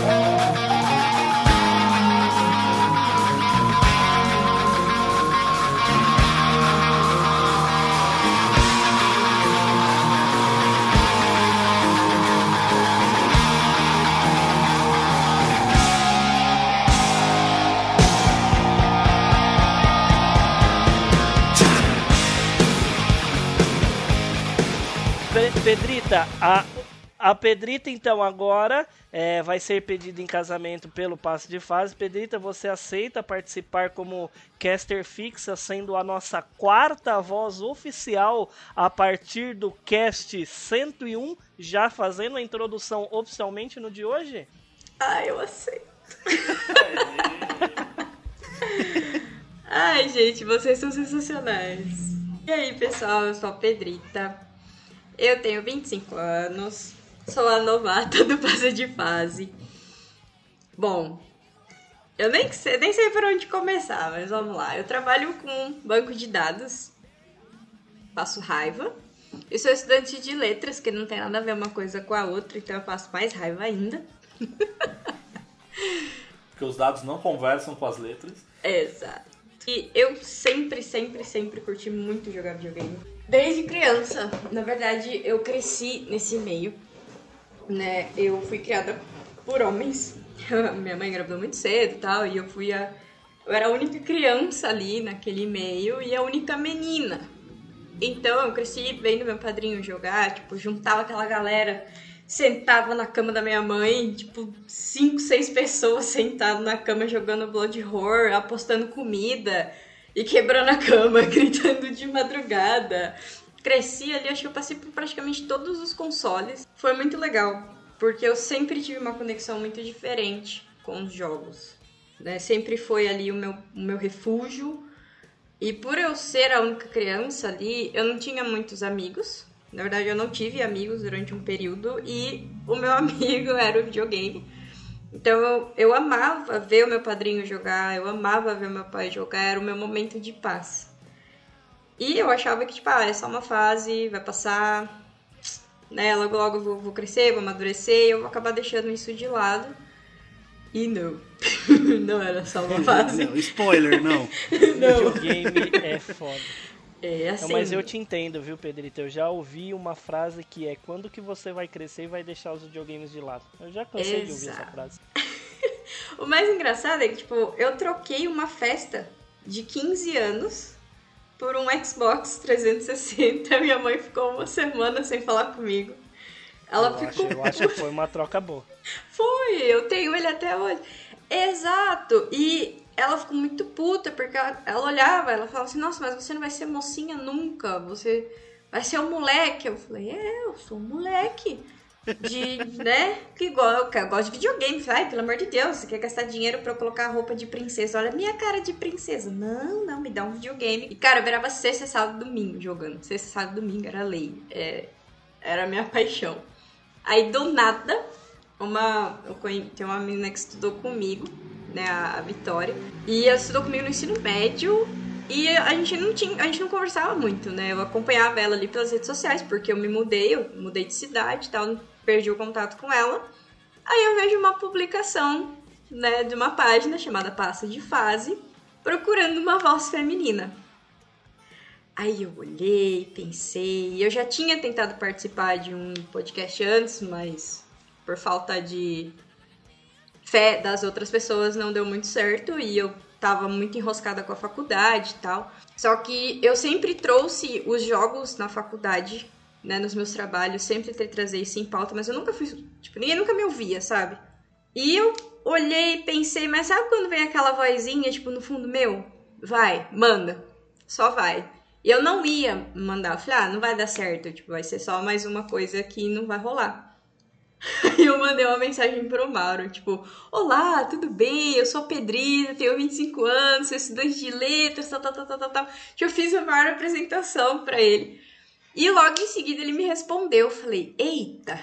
Pe- Pedrita, a, a Pedrita então agora é, vai ser pedida em casamento pelo passe de fase. Pedrita, você aceita participar como caster fixa, sendo a nossa quarta voz oficial a partir do cast 101, já fazendo a introdução oficialmente no de hoje? Ah, eu aceito. Ai, gente, vocês são sensacionais. E aí, pessoal, eu sou a Pedrita. Eu tenho 25 anos. Sou a novata do Passa de Fase. Bom, eu nem sei, nem sei por onde começar, mas vamos lá. Eu trabalho com banco de dados. Faço raiva. Eu sou estudante de letras, que não tem nada a ver uma coisa com a outra, então eu faço mais raiva ainda. Porque os dados não conversam com as letras. Exato. E eu sempre, sempre, sempre curti muito jogar videogame. Desde criança. Na verdade, eu cresci nesse meio. Né? Eu fui criada por homens. Minha mãe engravidou muito cedo e tal. E eu fui a. Eu era a única criança ali naquele meio e a única menina. Então eu cresci vendo meu padrinho jogar, tipo, juntava aquela galera, sentava na cama da minha mãe, tipo, cinco, seis pessoas sentadas na cama jogando Blood Horror, apostando comida e quebrando a cama, gritando de madrugada. Cresci ali, acho que eu passei por praticamente todos os consoles. Foi muito legal. porque eu sempre tive uma conexão muito diferente com os jogos. Né? Sempre foi ali o meu, o meu refúgio. E por eu ser a única criança ali, eu não tinha muitos amigos. Na verdade, eu não tive amigos durante um período e o meu amigo era o videogame. Então eu, eu amava ver o meu padrinho jogar, eu amava ver o meu pai jogar, era o meu momento de paz. E eu achava que, tipo, ah, é só uma fase, vai passar, né? Logo logo eu vou, vou crescer, vou amadurecer, e eu vou acabar deixando isso de lado. E não. não era só uma fase. Não, spoiler, não. Não. Videogame é foda. É assim. Não, mas eu te entendo, viu, Pedrito? Eu já ouvi uma frase que é quando que você vai crescer e vai deixar os videogames de lado. Eu já cansei de ouvir essa Exato. frase. O mais engraçado é que, tipo, eu troquei uma festa de 15 anos por um Xbox 360. Minha mãe ficou uma semana sem falar comigo. Ela eu, ficou. acho, eu acho que foi uma troca boa. Foi, eu tenho ele até hoje. Exato! E ela ficou muito puta, porque ela, ela olhava, ela falava assim, nossa, mas você não vai ser mocinha nunca, você vai ser um moleque. Eu falei, é, eu sou um moleque. De, né? Que go- que eu gosto de videogame. Falei, pelo amor de Deus, você quer gastar dinheiro pra eu colocar roupa de princesa? Olha minha cara de princesa. Não, não, me dá um videogame. E, cara, eu virava sexta, sábado, domingo jogando. Sexta, sábado, domingo era lei. É, era a minha paixão. Aí, do nada, uma, eu conhe- tem uma menina que estudou comigo, né, a, Vitória. E ela estudou comigo no ensino médio. E a gente não tinha, a gente não conversava muito, né? Eu acompanhava ela ali pelas redes sociais, porque eu me mudei, eu mudei de cidade e tal, perdi o contato com ela. Aí eu vejo uma publicação, né, de uma página chamada Passa de Fase, procurando uma voz feminina. Aí eu olhei, pensei, eu já tinha tentado participar de um podcast antes, mas por falta de fé das outras pessoas não deu muito certo e eu tava muito enroscada com a faculdade e tal. Só que eu sempre trouxe os jogos na faculdade, né, nos meus trabalhos, sempre trazer isso em pauta, mas eu nunca fui, tipo, ninguém nunca me ouvia, sabe? E eu olhei e pensei, mas sabe quando vem aquela vozinha, tipo, no fundo meu? Vai, manda. Só vai. E eu não ia mandar. Eu falei, ah, não vai dar certo. Tipo, vai ser só mais uma coisa que não vai rolar. Aí eu mandei uma mensagem pro Mauro, tipo, Olá, tudo bem? Eu sou a Pedrina, tenho 25 anos, sou estudante de letras, tal, tal, tal, tal, tal, tal. Que eu fiz a maior apresentação pra ele. E logo em seguida ele me respondeu. Eu falei, eita,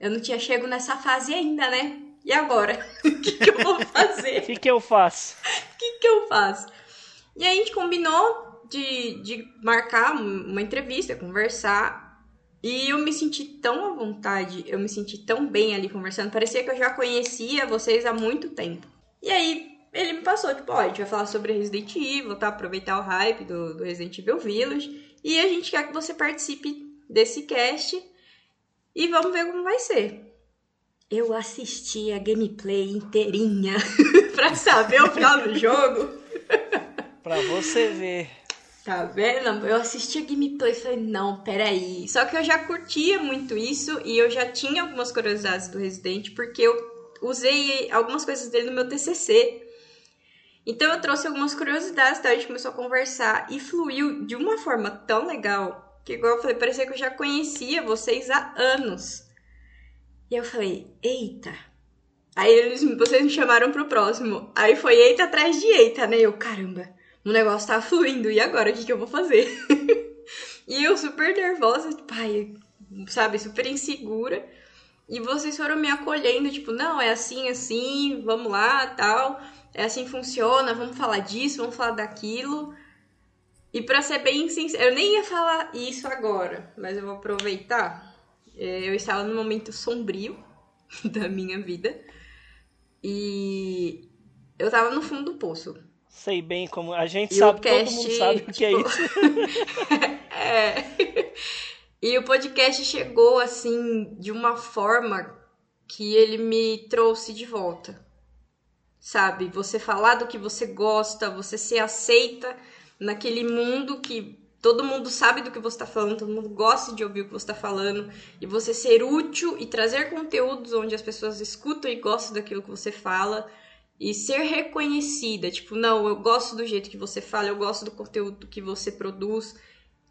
eu não tinha chego nessa fase ainda, né? E agora? O que, que eu vou fazer? O que, que eu faço? O que, que eu faço? E aí a gente combinou de, de marcar uma entrevista, conversar. E eu me senti tão à vontade, eu me senti tão bem ali conversando. Parecia que eu já conhecia vocês há muito tempo. E aí ele me passou, tipo, ó, a gente vai falar sobre Resident Evil, tá? Aproveitar o hype do, do Resident Evil Village. E a gente quer que você participe desse cast. E vamos ver como vai ser. Eu assisti a gameplay inteirinha pra saber o final do jogo. Pra você ver. Tá vendo? Eu assisti a gameplay e falei, não, peraí. Só que eu já curtia muito isso e eu já tinha algumas curiosidades do Resident, porque eu usei algumas coisas dele no meu TCC. Então eu trouxe algumas curiosidades, tá? A gente começou a conversar e fluiu de uma forma tão legal que, igual eu falei, parecia que eu já conhecia vocês há anos. E eu falei, eita. Aí eles, vocês me chamaram pro próximo. Aí foi eita atrás de eita, né? Eu, caramba, o negócio tá fluindo, e agora? O que, que eu vou fazer? e eu super nervosa, tipo, ai, sabe, super insegura. E vocês foram me acolhendo, tipo, não, é assim, assim, vamos lá, tal. É assim que funciona, vamos falar disso, vamos falar daquilo. E pra ser bem sincero, eu nem ia falar isso agora, mas eu vou aproveitar. É, Eu estava num momento sombrio da minha vida. E eu tava no fundo do poço. Sei bem como. A gente E sabe, o todo cast, mundo sabe o que é tipo, isso. É. E o podcast chegou assim de uma forma que ele me trouxe de volta. Sabe? Você falar do que você gosta, você ser aceita naquele mundo que todo mundo sabe do que você está falando, todo mundo gosta de ouvir o que você está falando, e você ser útil e trazer conteúdos onde as pessoas escutam e gostam daquilo que você fala e ser reconhecida, tipo, não, eu gosto do jeito que você fala, eu gosto do conteúdo que você produz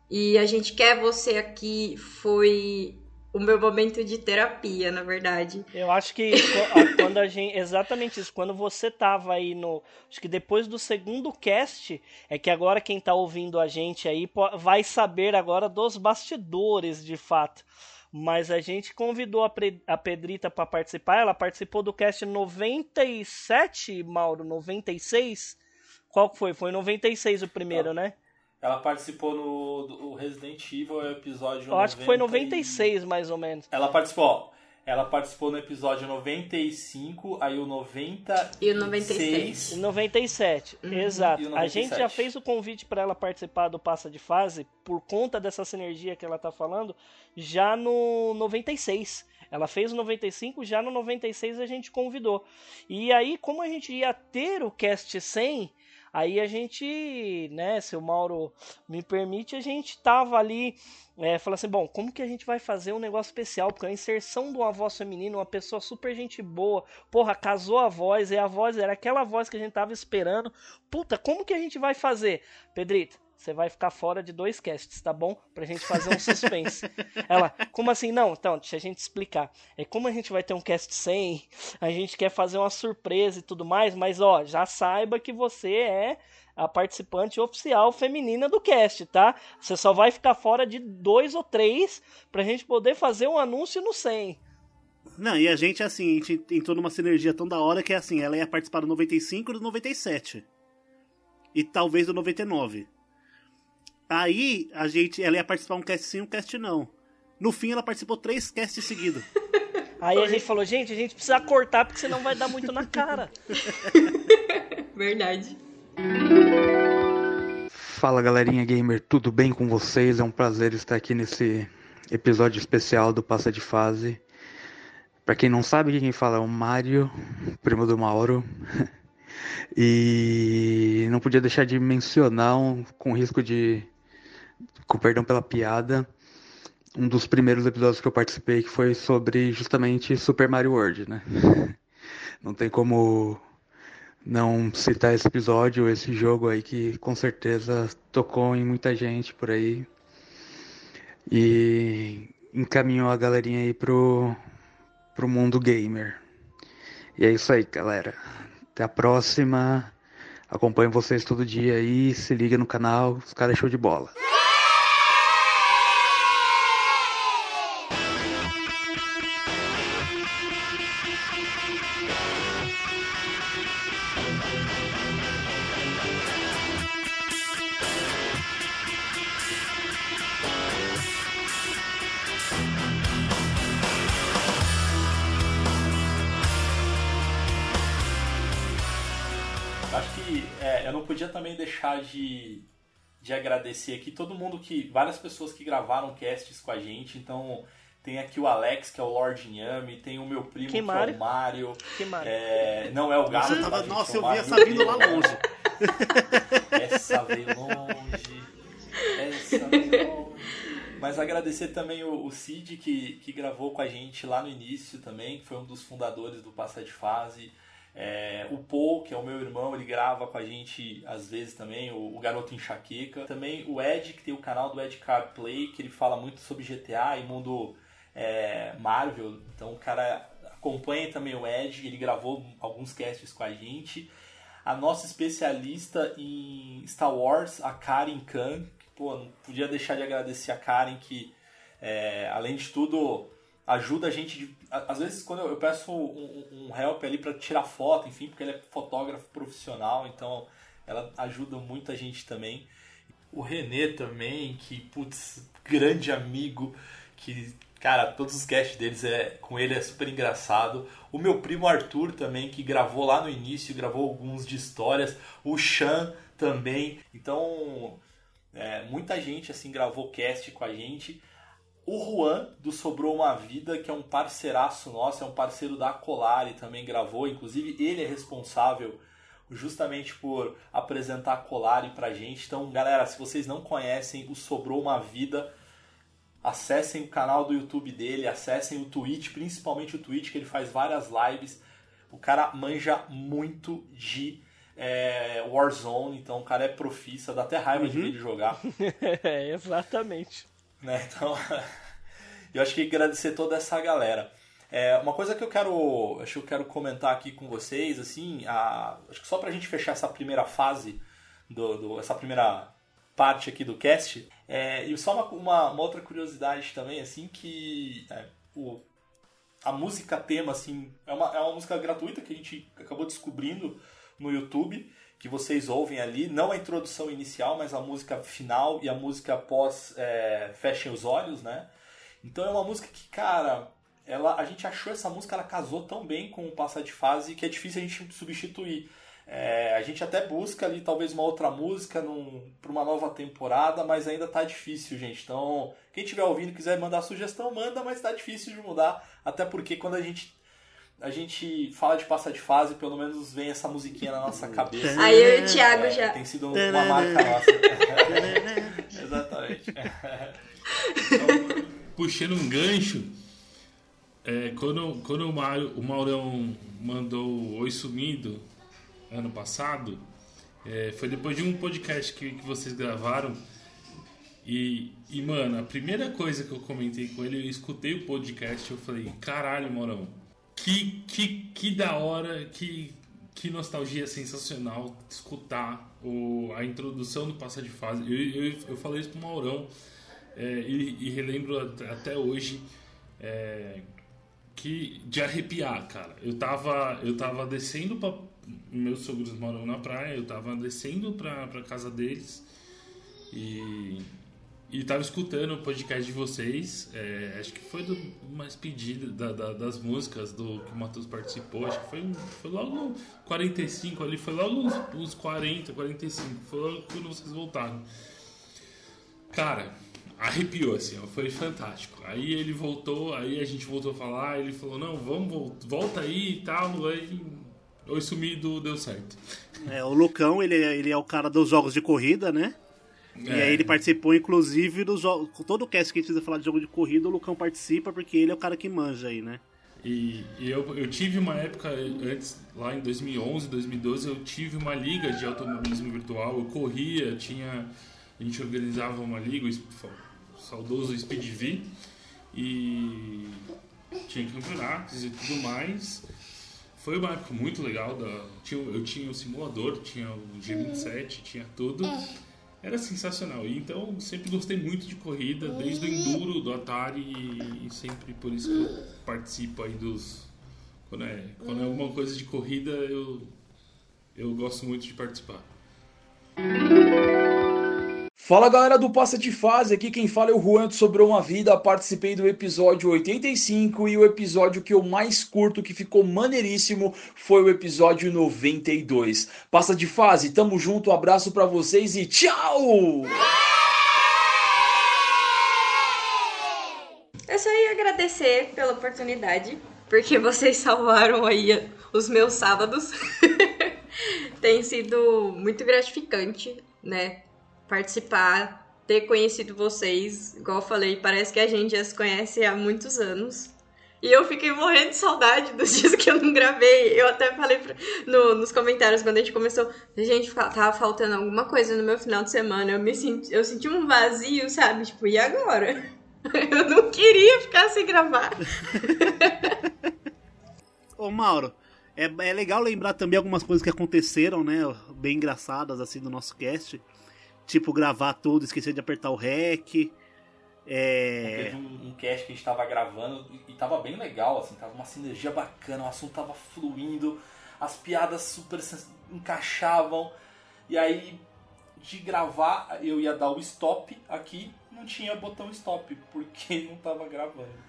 e a gente quer você aqui foi o meu momento de terapia, na verdade. Eu acho que co- a- quando a gente. Exatamente isso. Quando você tava aí no. Acho que depois do segundo cast, é que agora quem tá ouvindo a gente aí vai saber agora dos bastidores, de fato. Mas a gente convidou a, Pre- a Pedrita pra participar. Ela participou do cast 97, Mauro? 96? Qual que foi? Foi 96 o primeiro, né? Ela participou no do Resident Evil é episódio Eu acho que foi 90 e- 96, mais ou menos. Ela participou, ela participou no episódio 95, aí o 90 E o 96. Em 97, exato. E o A gente 97. já fez o convite para ela participar do Passa de Fase por conta dessa sinergia que ela tá falando, já no 96. Ela fez o 95, já no 96 a gente convidou. E aí, como a gente ia ter o cast 100, aí a gente, né, se o Mauro me permite, a gente tava ali é, falando assim, bom, como que a gente vai fazer um negócio especial? Porque a inserção de uma voz feminina, uma pessoa super gente boa, porra, casou a voz, e a voz era aquela voz que a gente tava esperando. Puta, como que a gente vai fazer? Pedrito, você vai ficar fora de dois casts, tá bom? Pra gente fazer um suspense. Ela, como assim? Não, então, deixa a gente explicar. É como a gente vai ter um cast 100, a gente quer fazer uma surpresa e tudo mais, mas ó, já saiba que você é a participante oficial feminina do cast, tá? Você só vai ficar fora de dois ou três pra gente poder fazer um anúncio no 100. Não, e a gente, assim, a gente entrou numa sinergia tão da hora que, assim, ela ia participar do 95 e do 97. E talvez do 99. Aí, a gente, ela ia participar um cast sim, um cast não. No fim, ela participou três casts seguidos. Aí a gente falou, gente, a gente precisa cortar porque senão vai dar muito na cara. Verdade. Fala galerinha gamer, tudo bem com vocês? É um prazer estar aqui nesse episódio especial do Passa de Fase. Pra quem não sabe, quem fala é o Mário, primo do Mauro. E não podia deixar de mencionar, um- com risco de. Com perdão pela piada, um dos primeiros episódios que eu participei que foi sobre justamente Super Mario World, né? Não tem como não citar esse episódio, esse jogo aí que com certeza tocou em muita gente por aí e encaminhou a galerinha aí pro, pro mundo gamer. E é isso aí, galera. Até a próxima. Acompanho vocês todo dia aí, se liga no canal, os caras é show de bola. Deixar de, de agradecer aqui todo mundo que. várias pessoas que gravaram casts com a gente. Então, tem aqui o Alex, que é o Lord Nhami, tem o meu primo, Que que, Mário? é o Mário. Que Mário? É, não é o Gato. Você tá, tava, gente? nossa, É eu vi essa vindo lá longe. Essa veio longe. Essa veio longe. Mas agradecer também o, o Cid, que, que gravou com a gente lá no início também, que foi um dos fundadores do Passa de Fase. É, o Paul, que é o meu irmão, ele grava com a gente às vezes também, o, o Garoto Enxaqueca. Também o Ed, que tem o canal do Ed Card Play, que ele fala muito sobre GTA e mundo é, Marvel. Então o cara acompanha também o Ed, ele gravou alguns casts com a gente. A nossa especialista em Star Wars, a Karen Khan, que, pô, não podia deixar de agradecer a Karen, que é, além de tudo ajuda a gente. De, às vezes, quando eu, eu peço um, um- help ali para tirar foto, enfim, porque ele é fotógrafo profissional, então ela ajuda muito a gente também. O Renê também, que, putz, grande amigo, que, cara, todos os casts deles é, com ele é super engraçado. O meu primo Arthur também, que gravou lá no início, gravou alguns de histórias. O Chan também. Então, é, muita gente, assim, gravou cast com a gente. O Juan, do Sobrou Uma Vida, que é um parceiraço nosso, é um parceiro da Colari, também gravou. Inclusive, ele é responsável justamente por apresentar a Colari pra gente. Então, galera, se vocês não conhecem o Sobrou Uma Vida, acessem o canal do YouTube dele, acessem o Twitch, principalmente o Twitch, que ele faz várias lives. O cara manja muito de é, Warzone, então o cara é profissa, dá até raiva de ver ele jogar. é, exatamente. Né? Então, eu acho que agradecer toda essa galera. É, uma coisa que eu quero, acho que eu quero comentar aqui com vocês, assim, a, acho que só pra gente fechar essa primeira fase, do, do- essa primeira parte aqui do cast, é, e só uma, uma, uma outra curiosidade também, assim, que é, o, a música tema, assim, é uma, é uma música gratuita que a gente acabou descobrindo no YouTube, que vocês ouvem ali, não a introdução inicial, mas a música final e a música pós é, Fechem os Olhos, né? Então é uma música que, cara, ela, a gente achou essa música, ela casou tão bem com o Passar de Fase que é difícil a gente substituir. É, a gente até busca ali talvez uma outra música para uma nova temporada, mas ainda tá difícil, gente. Então, quem estiver ouvindo quiser mandar sugestão, manda, mas tá difícil de mudar. Até porque quando a gente, a gente fala de passar de fase, pelo menos vem essa musiquinha na nossa cabeça. Aí eu e o Thiago É, já. Tem sido uma marca nossa. Exatamente. puxando um gancho, é, quando, quando o, Mauro, o Maurão mandou o Oi Sumido ano passado, é, foi depois de um podcast que, que vocês gravaram. E, e, mano, a primeira coisa que eu comentei com ele, eu escutei o podcast eu falei, caralho, Maurão, que, que, que da hora, que, que nostalgia sensacional escutar o, a introdução do Passa de Fase. Eu, eu, eu falei isso pro Maurão é, e, e relembro at- até hoje é, que de arrepiar, cara. Eu tava, eu tava descendo pra. Meus sogros moram na praia, eu tava descendo pra, pra casa deles e. E tava escutando o podcast de vocês. é, acho que foi do mais pedido da- da- das músicas do que o Matheus participou. Acho que foi, foi logo no 45 ali, foi logo uns, uns 40, 45. Foi logo quando vocês voltaram. Cara, arrepiou assim, ó, foi fantástico. Aí ele voltou, aí a gente voltou a falar, ele falou, não, vamos, vol- volta aí e tal, aí Oi Sumido deu certo. É, o Lucão, ele, é- ele é o cara dos jogos de corrida, né? E É. aí ele participou, inclusive, dos jogos. Todo o cast que a gente precisa falar de jogo de corrida, o Lucão participa, porque ele é o cara que manja aí, né? E, e eu, eu tive uma época antes, lá em 2011, 2012, eu tive uma liga de automobilismo virtual, eu corria, tinha, a gente organizava uma liga, o saudoso SpeedV, e tinha campeonatos e tudo mais. Foi uma época muito legal, da, tinha, eu tinha o simulador, tinha o G27, tinha tudo. Era sensacional. E Então, sempre gostei muito de corrida, desde o Enduro, do Atari, e, sempre por isso que eu participo aí dos. Quando é, quando é alguma coisa de corrida, eu, eu gosto muito de participar. Fala galera do Passa de Fase, aqui quem fala é o Juan Sobrou Uma Vida, participei do episódio 85 e o episódio que eu mais curto, que ficou maneiríssimo, foi o episódio 92. Passa de Fase, tamo junto, um abraço pra vocês e tchau! Eu só ia agradecer pela oportunidade, porque vocês salvaram aí os meus sábados. Tem sido muito gratificante, né? Participar, ter conhecido vocês. Igual eu falei, parece que a gente já se conhece há muitos anos. E eu fiquei morrendo de saudade dos dias que eu não gravei. Eu até falei pra- no- nos comentários quando a gente começou. Gente, tava faltando alguma coisa no meu final de semana. Eu me senti, eu senti um vazio, sabe? Tipo, e agora? Eu não queria ficar sem gravar. Ô Mauro, é, é legal lembrar também algumas coisas que aconteceram, né? Bem engraçadas assim do nosso cast. Tipo, gravar tudo, esquecer de apertar o REC. É. Teve um, um cast que a gente tava gravando e, e tava bem legal, assim, tava uma sinergia bacana, o assunto tava fluindo, as piadas super encaixavam. E aí, de gravar, eu ia dar o stop aqui, não tinha botão stop, porque não tava gravando.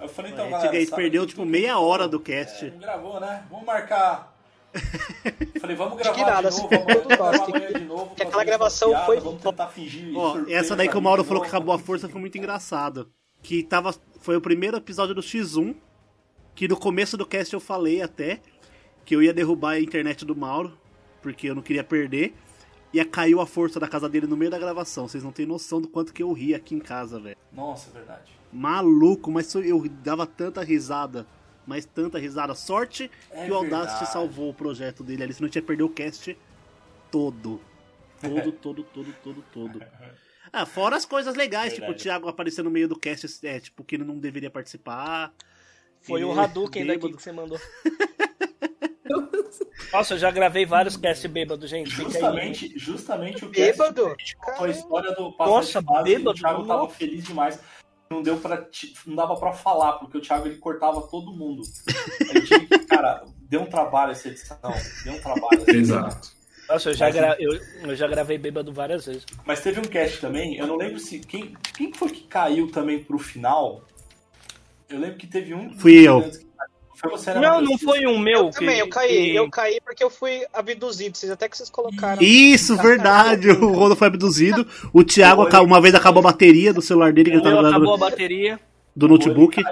Eu falei, então, a galera, gente perdeu tipo meia hora do cast. Não gravou, né? Vamos marcar. Falei, vamos gravar nada, de novo, vamos, gravar amanhã de novo. que aquela gravação piada, foi- Vamos tentar fingir. Ó, surpresa essa daí que o Mauro falou que acabou a força foi muito engraçado. Que tava, foi o primeiro episódio do X1, que no começo do cast eu falei até que eu ia derrubar a internet do Mauro, porque eu não queria perder. E caiu a força da casa dele no meio da gravação. Vocês não têm noção do quanto que eu ri aqui em casa, velho. Nossa, é verdade. Maluco, mas eu dava tanta risada. Mas tanta risada. Sorte É que o Audacity verdade. salvou o projeto dele ali, senão tinha perdido o cast todo. Todo, todo, todo, todo, todo. Ah, fora as coisas legais, tipo, o Verdade. Thiago aparecer no meio do cast, é, tipo, que ele não deveria participar. Foi o Hadouken daqui bêbado. que você mandou. Nossa, eu já gravei vários cast bêbados, gente. Fica aí. Justamente, justamente o que Bêbado? a história do Nossa, bêbado, o Thiago tava feliz demais. Não deu para não dava pra falar, porque o Thiago ele cortava todo mundo. Gente, cara, deu um trabalho essa edição, deu um trabalho. essa edição. Exato. Nossa, eu já, Mas- gra... eu, eu já gravei bêbado várias vezes. Mas teve um cast também, eu não lembro se quem quem foi que caiu também pro final. Eu lembro que teve um Fui eu. Né, Não, não foi um meu. que- Também, eu caí. que- Eu caí porque eu fui abduzido. Vocês até que vocês colocaram. Isso, verdade. O Rodo foi abduzido. O Thiago, aca- uma vez acabou a bateria do celular dele, que ele O tava acabou a bateria. do notebook.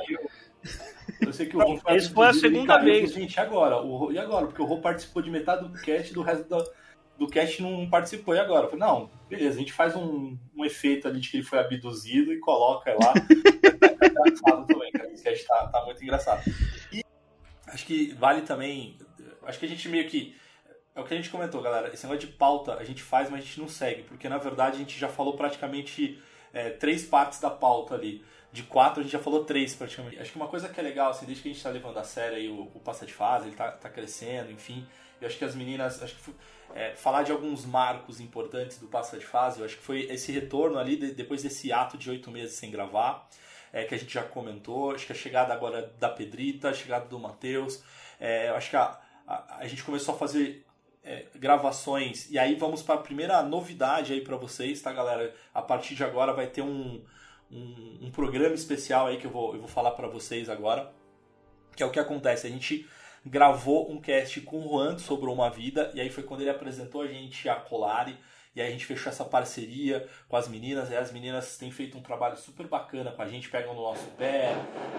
Eu sei que o Rô foi Esse foi a segunda caiu, vez. Gente, e agora? O e agora? Porque o Rô participou de metade do cast, do resto do, do cast não participou. E agora? Eu falei, não, beleza, a gente faz um, um efeito ali de que ele foi abduzido e coloca lá. é engraçado também, cara. Esse cast tá, tá muito engraçado. E acho que vale também. Acho que a gente meio que. É o que a gente comentou, galera. Esse negócio de pauta a gente faz, mas a gente não segue. Porque na verdade a gente já falou praticamente é, três partes da pauta ali. De quatro, a gente já falou três praticamente. Acho que uma coisa que é legal, assim, desde que a gente tá levando a sério aí o, o Passa de Fase, ele tá, tá crescendo, enfim. Eu acho que as meninas. Acho que foi- é, falar de alguns marcos importantes do Passa de Fase, eu acho que foi esse retorno ali, de- depois desse ato de oito meses sem gravar, é, que a gente já comentou. Acho que a chegada agora da Pedrita, a chegada do Matheus. É, acho que a, a, a gente começou a fazer é, gravações. E aí vamos para a primeira novidade aí para vocês, tá, galera? A partir de agora vai ter um, um, um programa especial aí que eu vou, eu vou falar para vocês agora. Que é o que acontece. A gente gravou um cast com o Juan sobre uma vida. E aí foi quando ele apresentou a gente a Colari. E aí a gente fechou essa parceria com as meninas. E as meninas têm feito um trabalho super bacana com a gente, pegam no nosso pé.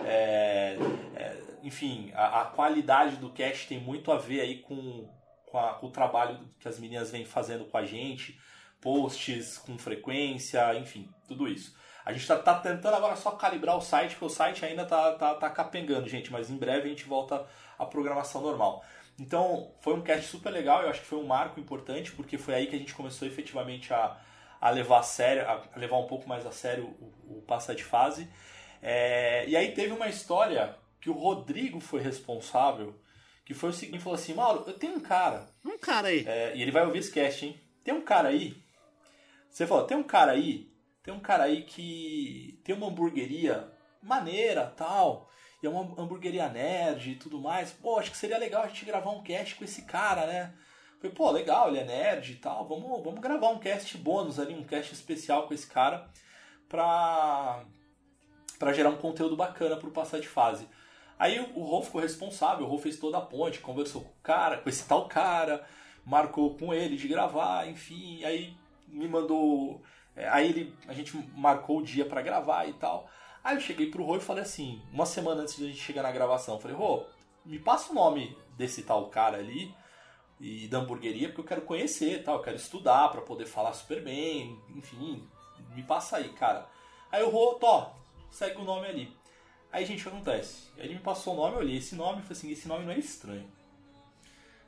é, é, enfim, a, a qualidade do cast tem muito a ver aí com, com, a- com o trabalho que as meninas vêm fazendo com a gente. Posts com frequência, enfim, tudo isso. A gente tá, tá tentando agora só calibrar o site, porque o site ainda tá, tá, tá capengando, gente. Mas em breve a gente volta à programação normal. Então, foi um cast super legal, eu acho que foi um marco importante, porque foi aí que a gente começou efetivamente a, a levar a sério, a levar um pouco mais a sério o, o passar de fase. É, e aí teve uma história que o Rodrigo foi responsável, que foi o seguinte, falou assim, Mauro, eu tenho um cara. Um cara aí. É, e ele vai ouvir esse cast, hein? Tem um cara aí. Você falou, tem um cara aí, tem um cara aí que tem uma hamburgueria maneira tal. E é uma hamburgueria nerd e tudo mais. Pô, acho que seria legal a gente gravar um cast com esse cara, né? Falei, pô, legal, ele é nerd e tal. Vamos, vamos gravar um cast bônus ali, um cast especial com esse cara pra, pra gerar um conteúdo bacana pro passar de fase. Aí o Rô ficou responsável, o Rô fez toda a ponte, conversou com o cara, com esse tal cara, marcou com ele de gravar, enfim, aí me mandou. é, Aí ele, a gente marcou o dia pra gravar e tal. Aí eu cheguei pro Rô e falei assim, uma semana antes de a gente chegar na gravação, falei, Rô, me passa o nome desse tal cara ali e da hamburgueria, porque eu quero conhecer tal, eu quero estudar pra poder falar super bem, enfim, me passa aí, cara. Aí o Rô, tó, segue o nome ali. Aí, gente, o que acontece? Ele me passou o nome, eu olhei esse nome e falei assim, esse nome não é estranho.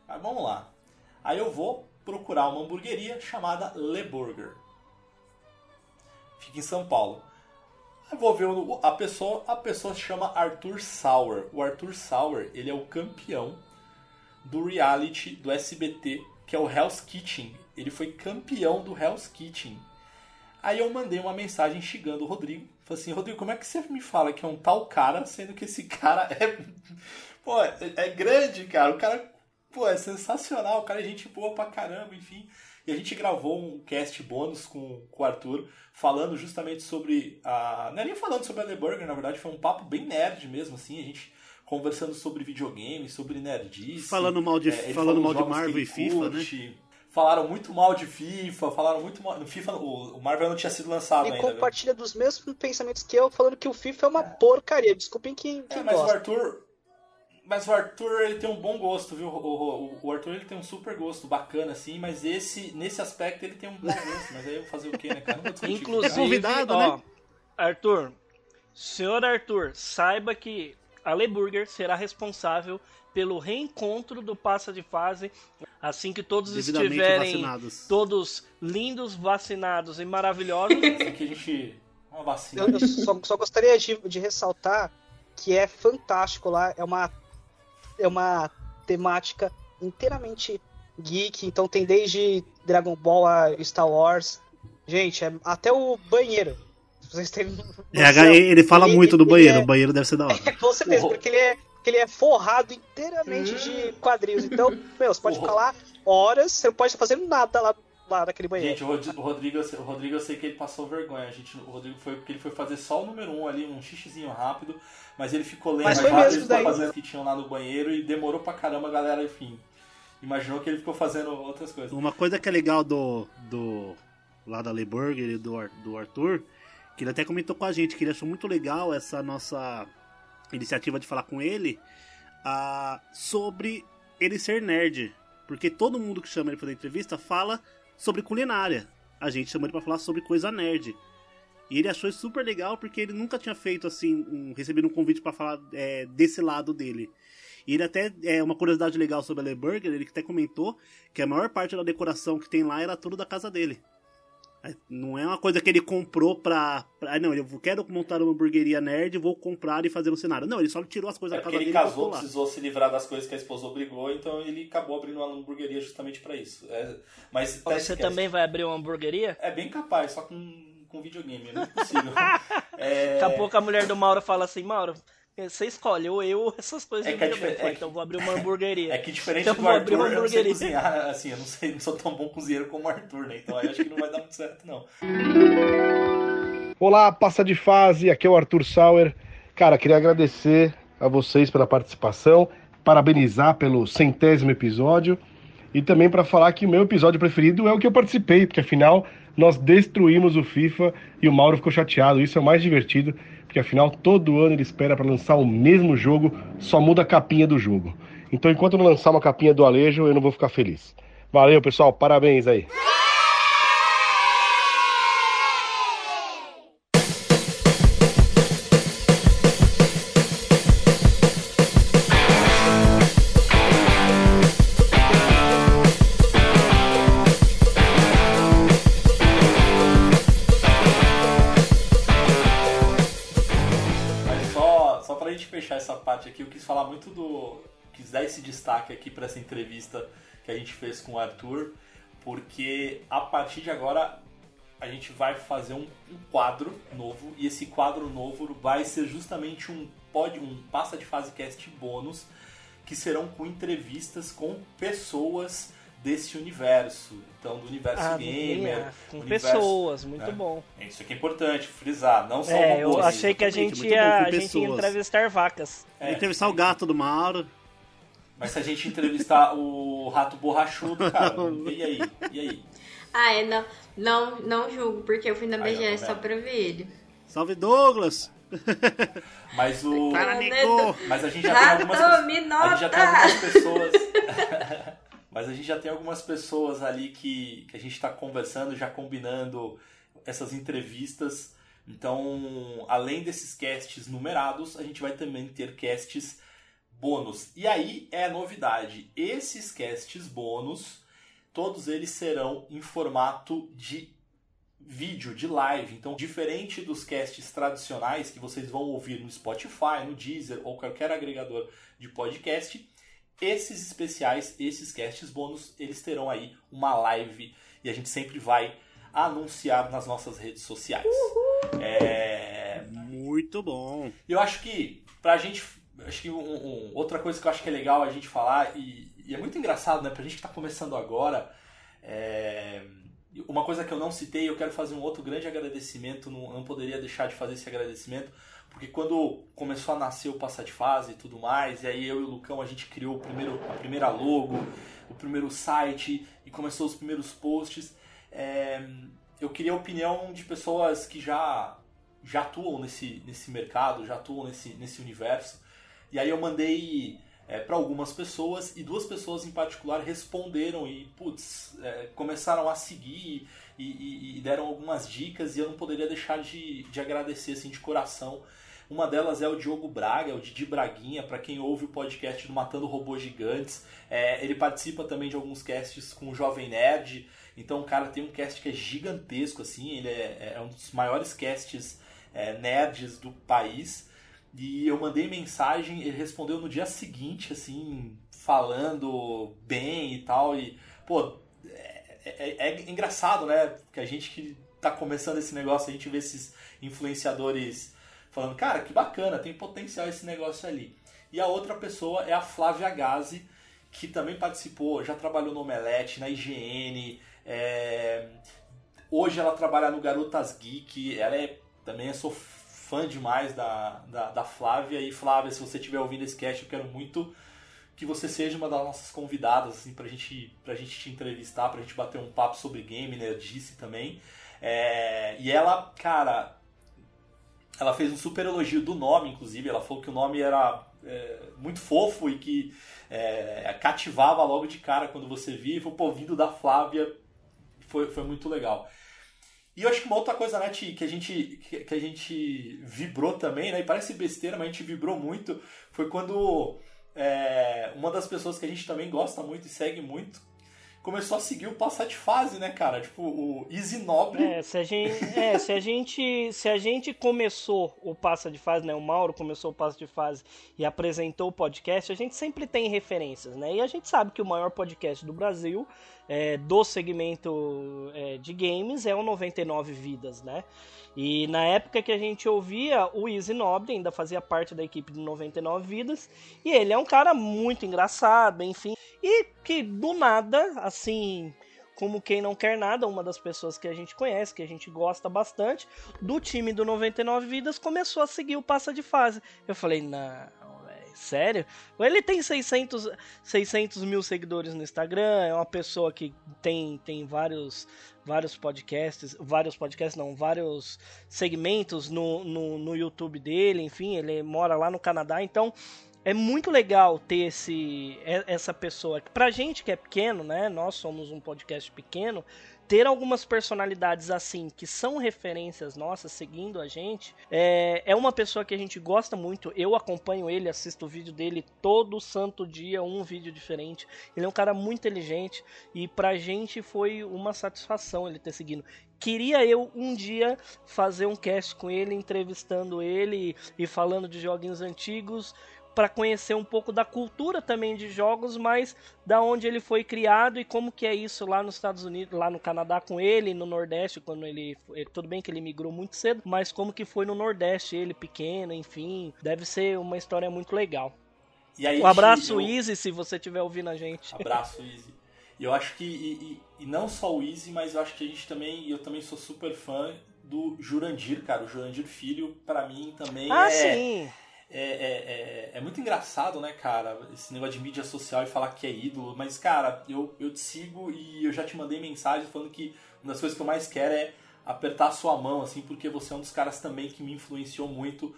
Aí vamos lá. Aí eu vou procurar uma hamburgueria chamada Le Burger. Fica em São Paulo. Aí vou ver o- a pessoa, a pessoa se chama Arthur Sauer. O Arthur Sauer, ele é o campeão do reality do SBT, que é o Hell's Kitchen. Ele foi campeão do Hell's Kitchen. Aí eu mandei uma mensagem xingando o Rodrigo. Falei assim, Rodrigo, como é que você me fala que é um tal cara, sendo que esse cara é. Pô, é, é grande, cara. O cara, pô, é sensacional. O cara é gente boa pra caramba, enfim. E a gente gravou um cast bônus com, com o Arthur, falando justamente sobre a. Não é nem falando sobre a The Burger, na verdade, foi um papo bem nerd mesmo, assim. A gente conversando sobre videogame, sobre nerdice. Falando mal de- ele falando mal de Marvel e FIFA, né? curte. Falaram muito mal de FIFA, falaram muito mal. No FIFA, o, o Marvel não tinha sido lançado E ainda. viu? compartilha dos mesmos pensamentos que eu, falando que o FIFA é uma porcaria. Desculpem quem, quem É, mas o gosta. Arthur. Mas o Arthur ele tem um bom gosto, viu? O, o- o Arthur ele tem um super gosto bacana, assim, mas esse, nesse aspecto ele tem um bom gosto. Mas aí eu vou fazer o quê, né, cara? Não vou discutir. Inclusive, cara. ó, Arthur, senhor Arthur, saiba que a Le Burger será responsável pelo reencontro do passa de fase. Assim que todos estiverem vacinados. todos lindos, vacinados e maravilhosos. Que a gente. Uma vacina. Eu, eu só, só gostaria de, de ressaltar que é fantástico lá, é uma, é uma temática inteiramente geek, então tem desde Dragon Ball a Star Wars. Gente, é, até o banheiro. Se vocês terem É, ele fala ele- muito do banheiro, é- o banheiro deve ser da hora. Com certeza, porque ele é, porque ele é forrado inteiramente de quadrinhos. Então, meu, você pode ficar lá horas, você não pode estar fazendo nada lá, lá naquele banheiro. Gente, o Rod- o Rodrigo, eu sei- o Rodrigo eu sei que ele passou vergonha. A gente, o Rodrigo foi porque ele foi fazer só o número um ali, um xixizinho rápido, mas ele ficou lendo daí. fazendo que tinham lá no banheiro e demorou pra caramba a galera, enfim. Imaginou que ele ficou fazendo outras coisas. Uma coisa que é legal do. do lá da Leburger e do, do Arthur, que ele até comentou com a gente que ele achou muito legal essa nossa iniciativa de falar com ele ah, sobre ele ser nerd. Porque todo mundo que chama ele pra fazer entrevista fala sobre culinária. A gente chama ele pra falar sobre coisa nerd. E ele achou isso super legal porque ele nunca tinha feito assim, um, recebido um convite pra falar é, desse lado dele. E ele até, é uma curiosidade legal sobre a Le Burger, ele até comentou que a maior parte da decoração que tem lá era tudo da casa dele. É, Não é uma coisa que ele comprou pra. pra ah, não, eu quero montar uma hamburgueria nerd, vou comprar e fazer um cenário. Não, ele só tirou as coisas É da porque casa ele dele e casou, precisou se livrar das coisas que a esposa obrigou, então ele acabou abrindo uma hamburgueria justamente pra isso. É, mas tá Você esquece. também vai abrir uma hamburgueria? É bem capaz, só com, com videogame, é muito possível. é... Daqui a pouco a mulher do Mauro fala assim, Mauro, você escolhe, ou eu ou essas coisas É que a videogame. difer- Falei, é que- Então vou abrir uma hamburgueria. É que diferente Então do Arthur, uma eu não sei cozinhar, assim, eu não, sei, não sou tão bom cozinheiro como o Arthur, né? Então aí acho que não vai dar muito certo, não. Olá, passa de fase, aqui é o Arthur Sauer. Cara, queria agradecer a vocês pela participação, parabenizar pelo centésimo episódio e também para falar que o meu episódio preferido é o que eu participei, porque afinal nós destruímos o FIFA e o Mauro ficou chateado. Isso é o mais divertido, porque afinal todo ano ele espera para lançar o mesmo jogo, só muda a capinha do jogo. Então enquanto não lançar uma capinha do Alejo, eu não vou ficar feliz. Valeu, pessoal, parabéns aí. Destaque aqui pra essa entrevista que a gente fez com o Arthur, porque a partir de agora a gente vai fazer um, um quadro novo, e esse quadro novo vai ser justamente um pod, um passa de fase cast bônus, que serão com entrevistas com pessoas desse universo. Então, do universo Ah, gamer. é, com universo- pessoas, muito é. bom. Isso aqui é importante, frisar, não só É, eu robôs. achei que a gente ia, a gente ia entrevistar vacas. É. Entrevistar o gato do Mauro. Mas se a gente entrevistar o rato borrachudo, cara, e aí? E aí? Ah, é, não, não, não julgo, porque eu fui na BGS tá só pra ver ele. Salve Douglas! Mas o. Cara, negou! Mas a gente já tem algumas Rato, me A gente já tem nota! algumas pessoas. Mas a gente já tem algumas pessoas ali que, que a gente está conversando, já combinando essas entrevistas. Então, além desses casts numerados, a gente vai também ter casts bônus. E aí é a novidade. Esses casts bônus, todos eles serão em formato de vídeo, de live. Então, diferente dos casts tradicionais que vocês vão ouvir no Spotify, no Deezer ou qualquer agregador de podcast, esses especiais, esses casts bônus, eles terão aí uma live e a gente sempre vai anunciar nas nossas redes sociais. É, Muito bom. eu acho que pra gente. Acho que um- um- outra coisa que eu acho que é legal a gente falar, e, e é muito engraçado, né? Pra gente que tá começando agora. é, uma coisa que eu não citei, eu quero fazer um outro grande agradecimento, não, não poderia deixar de fazer esse agradecimento, porque quando começou a nascer o Passa de Fase e tudo mais, e aí eu e o Lucão a gente criou o primeiro, a primeira logo, o primeiro site e começou os primeiros posts. é, eu queria a opinião de pessoas que já já atuam nesse, nesse mercado, já atuam nesse, nesse universo. E aí eu mandei para algumas pessoas e duas pessoas em particular responderam e, putz, é, começaram a seguir e, e- e deram algumas dicas e eu não poderia deixar de, de agradecer assim, de coração. Uma delas é o Diogo Braga, é o Didi Braguinha, para quem ouve o podcast do Matando Robôs Gigantes. É, ele participa também de alguns casts com o Jovem Nerd. Então o cara tem um cast que é gigantesco, assim, ele é, é um dos maiores casts é, nerds do país. E eu mandei mensagem, ele respondeu no dia seguinte, assim, falando bem e tal. E, pô, é, é, é engraçado, né? Que a gente que tá começando esse negócio, a gente vê esses influenciadores falando, cara, que bacana, tem potencial esse negócio ali. E a outra pessoa é a Flávia Gazi, que também participou, já trabalhou no Omelete, na IGN. É... Hoje ela trabalha no Garotas Geek, ela é também eu sou fã demais da, da, da Flávia. E Flávia, se você estiver ouvindo esse cast, eu quero muito que você seja uma das nossas convidadas, assim, pra gente, pra gente te entrevistar, pra gente bater um papo sobre game, nerdice também. É, e ela, cara, ela fez um super elogio do nome, inclusive. Ela falou que o nome era é, muito fofo e que é, cativava logo de cara quando você via. E falou, pô, vindo da Flávia, foi, foi muito legal. E eu acho que uma outra coisa, né, Ti, que a gente, que a gente vibrou também, né, e parece besteira, mas a gente vibrou muito, foi quando é, uma das pessoas que a gente também gosta muito e segue muito, começou a seguir o passar de fase, né, cara? Tipo, o Easy Nobre. É, se a gente, é, se a gente, se a gente começou o passa de fase, né, o Mauro começou o passa de fase e apresentou o podcast, a gente sempre tem referências, né? E a gente sabe que o maior podcast do Brasil é, do segmento é, de games é o 99 Vidas, né? E na época que a gente ouvia, o Easy Nobre ainda fazia parte da equipe de 99 Vidas, e ele é um cara muito engraçado, enfim, e que do nada, assim, como quem não quer nada, uma das pessoas que a gente conhece, que a gente gosta bastante, do time do 99 Vidas, começou a seguir o passa de fase. Eu falei, não, sério? Ele tem 600, 600 mil seguidores no Instagram, é uma pessoa que tem, tem vários, vários podcasts, vários podcasts não, vários segmentos no, no, no YouTube dele, enfim, ele mora lá no Canadá, então é muito legal ter esse essa pessoa. Pra gente que é pequeno, né? Nós somos um podcast pequeno ter algumas personalidades assim, que são referências nossas, seguindo a gente, é, é uma pessoa que a gente gosta muito. Eu acompanho ele, assisto o vídeo dele todo santo dia, um vídeo diferente. Ele é um cara muito inteligente e pra gente foi uma satisfação ele ter seguido. Queria eu um dia fazer um cast com ele, entrevistando ele e falando de joguinhos antigos para conhecer um pouco da cultura também de jogos, mas da onde ele foi criado e como que é isso lá nos Estados Unidos, lá no Canadá com ele, no Nordeste, quando ele, eh, tudo bem que ele migrou muito cedo, mas como que foi no Nordeste, ele pequeno, enfim, deve ser uma história muito legal. Aí, um abraço, eu... Easy, se você estiver ouvindo a gente. Abraço, Easy. E eu acho que, e, e, e, não só o Easy, mas eu acho que a gente também, eu também sou super fã do Jurandir, cara. O Jurandir Filho, para mim, também ah, é... sim! É, é, é, é, muito engraçado, né, cara? Esse negócio de mídia social e falar que é ídolo. Mas, cara, eu, eu te sigo e eu já te mandei mensagem falando que uma das coisas que eu mais quero é apertar a sua mão, assim, porque você é um dos caras também que me influenciou muito.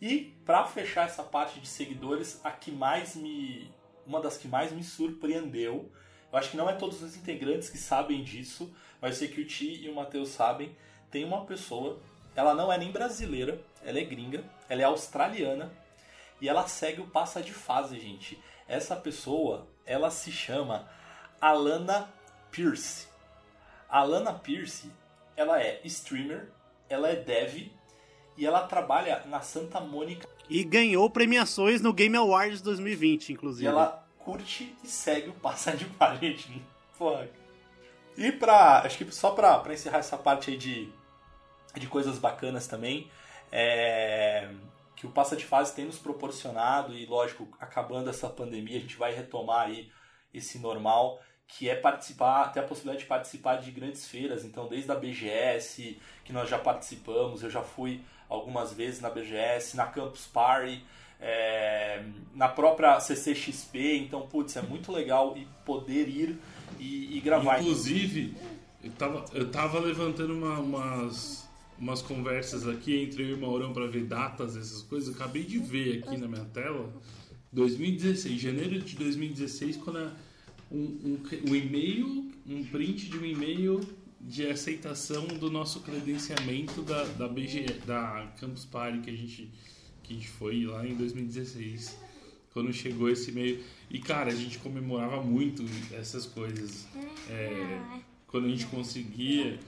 E, para fechar essa parte de seguidores, a que mais me. Uma das que mais me surpreendeu. Eu acho que não é todos os integrantes que sabem disso, mas sei que o Ti e o Matheus sabem. Tem uma pessoa, ela não é nem brasileira, ela é gringa, ela é australiana e ela segue o passa de fase, gente. Essa pessoa, ela se chama Alana Pierce. Alana Pierce, ela é streamer, ela é dev e ela trabalha na Santa Mônica. E ganhou premiações no Game Awards 2020, inclusive. E ela curte e segue o passa de fase, gente. Porra. E pra. Acho que só pra, pra encerrar essa parte aí de, de coisas bacanas também é, que o Passa de Fase tem nos proporcionado e, lógico, acabando essa pandemia, a gente vai retomar aí esse normal, que é participar, ter a possibilidade de participar de grandes feiras, então desde a BGS, que nós já participamos, eu já fui algumas vezes na BGS, na Campus Party, é, na própria CCXP, então, putz, é muito legal e poder ir e, e gravar. Inclusive, eu tava, eu tava levantando uma, umas umas conversas aqui entre eu e o Maurão para ver datas, essas coisas. Acabei de ver aqui na minha tela 2016, janeiro de 2016, quando é um, um, um e-mail, um print de um e-mail de aceitação do nosso credenciamento da, da BG, da Campus Party que a gente que a gente foi lá em 2016, quando chegou esse meio. E cara, a gente comemorava muito essas coisas. É, quando a gente conseguia.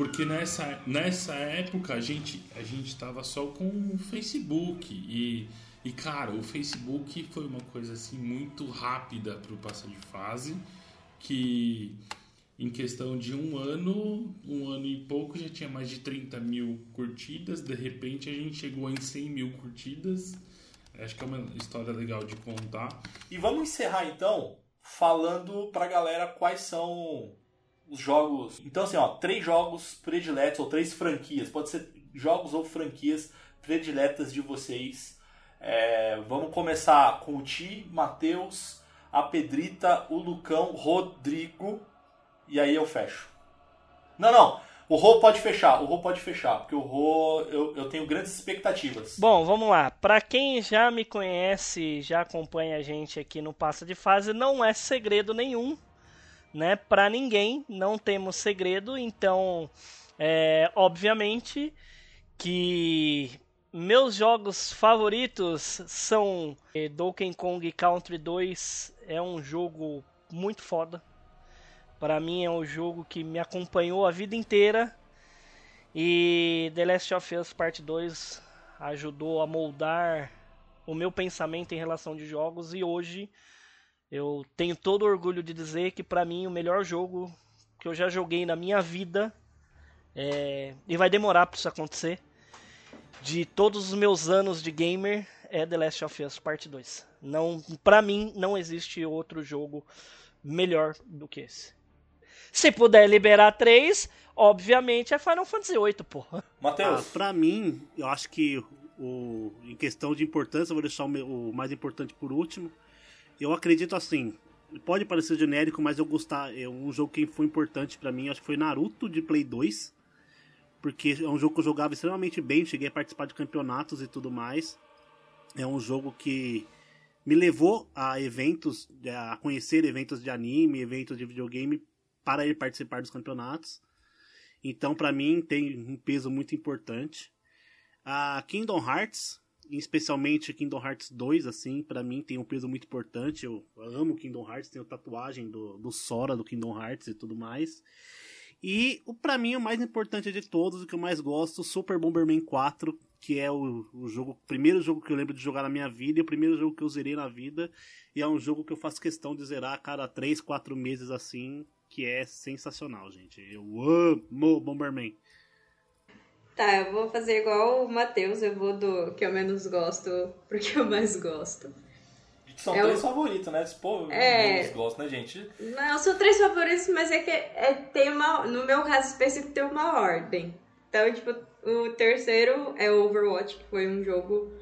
Porque nessa, nessa época a gente a gente tava só com o Facebook e, e cara, o Facebook foi uma coisa assim muito rápida para o passo de fase que em questão de um ano, um ano e pouco, já tinha mais de 30 mil curtidas. De repente a gente chegou em 100 mil curtidas. Acho que é uma história legal de contar. E vamos encerrar então falando pra galera quais são os jogos. Então, assim, ó, três jogos prediletos ou três franquias. Pode ser jogos ou franquias prediletas de vocês. É, vamos começar com o Ti, Matheus, a Pedrita, o Lucão, Rodrigo. E aí eu fecho. Não, não. O Rô pode fechar. O Rô pode fechar. Porque o Rô, eu, eu tenho grandes expectativas. Bom, vamos lá. Pra quem já me conhece, já acompanha a gente aqui no Passa de Fase, não é segredo nenhum, né? Pra ninguém, não temos segredo. Então, é, obviamente que meus jogos favoritos são eh, Donkey Kong Country 2. É um jogo muito foda. Para mim é um jogo que me acompanhou a vida inteira. E The Last of Us Part 2 ajudou a moldar o meu pensamento em relação de jogos e hoje eu tenho todo o orgulho de dizer que para mim o melhor jogo que eu já joguei na minha vida é... e vai demorar para isso acontecer de todos os meus anos de gamer é The Last of Us Part 2. Não, para mim não existe outro jogo melhor do que esse. Se puder liberar três, obviamente é Final Fantasy VIII, porra. Matheus. Ah, pra mim, eu acho que o, em questão de importância, eu vou deixar o, meu- o mais importante por último. Eu acredito assim, pode parecer genérico, mas eu gostar, é um jogo que foi importante pra mim, acho que foi Naruto de Play 2. Porque é um jogo que eu jogava extremamente bem, cheguei a participar de campeonatos e tudo mais. É um jogo que me levou a eventos, a conhecer eventos de anime, eventos de videogame, para ir participar dos campeonatos. Então, pra mim, tem um peso muito importante. A Kingdom Hearts, especialmente Kingdom Hearts 2, assim, pra mim tem um peso muito importante. Eu amo Kingdom Hearts, tenho tatuagem do, do Sora do Kingdom Hearts e tudo mais. E o para mim o mais importante de todos, o que eu mais gosto, Super Bomberman 4, que é o, o jogo, o primeiro jogo que eu lembro de jogar na minha vida e o primeiro jogo que eu zerei na vida. E é um jogo que eu faço questão de zerar a cada 3, 4 meses assim, que é sensacional, gente. Eu amo Bomberman. Tá, eu vou fazer igual o Matheus, eu vou do que eu menos gosto pro que eu mais gosto. São É três o- favoritos, né? Pô, É. menos gosto, né, gente? Não, são três favoritos, mas é que é, tem uma. No meu caso específico, tem uma ordem. Então, tipo, o terceiro é o Overwatch, que foi um jogo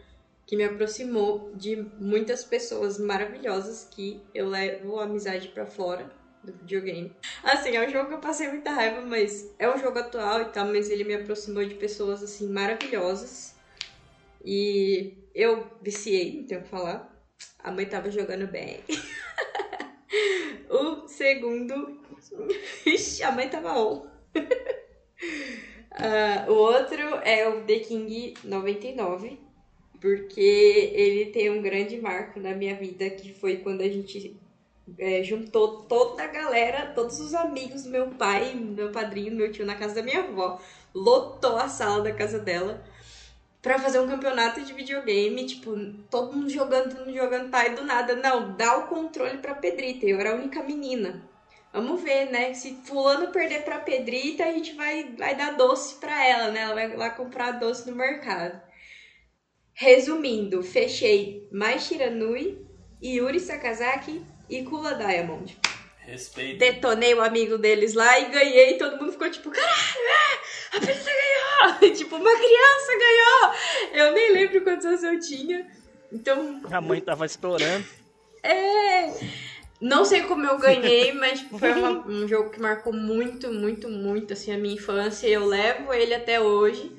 que me aproximou de muitas pessoas maravilhosas que eu levo a amizade pra fora do videogame. Assim, é um jogo que eu passei muita raiva, mas é um jogo atual e tal, mas ele me aproximou de pessoas assim maravilhosas. E eu viciei, não tenho que falar. A mãe tava jogando bem. o segundo. Ixi, a mãe tava on. Ah, o outro é o The King 99. Porque ele tem um grande marco na minha vida, que foi quando a gente é, juntou toda a galera, todos os amigos meu pai, meu padrinho, meu tio na casa da minha avó. Lotou a sala da casa dela pra fazer um campeonato de videogame, tipo, todo mundo jogando, todo mundo jogando, tá, e do nada, não, dá o controle pra Pedrita, eu era a única menina. Vamos ver, né, se fulano perder pra Pedrita, a gente vai, vai dar doce pra ela, né, ela vai lá comprar doce no mercado. Resumindo, fechei Mai Shiranui, Yuri Sakazaki e Kula Diamond. Respeito. Detonei o amigo deles lá e ganhei. Todo mundo ficou tipo, caralho, é, a Pedrita ganhou! tipo, uma criança ganhou! Eu nem lembro quantos anos eu tinha. Então, A mãe tava estourando. é. Não sei como eu ganhei, mas tipo, foi uma- um jogo que marcou muito, muito, muito assim, a minha infância. Eu levo ele até hoje.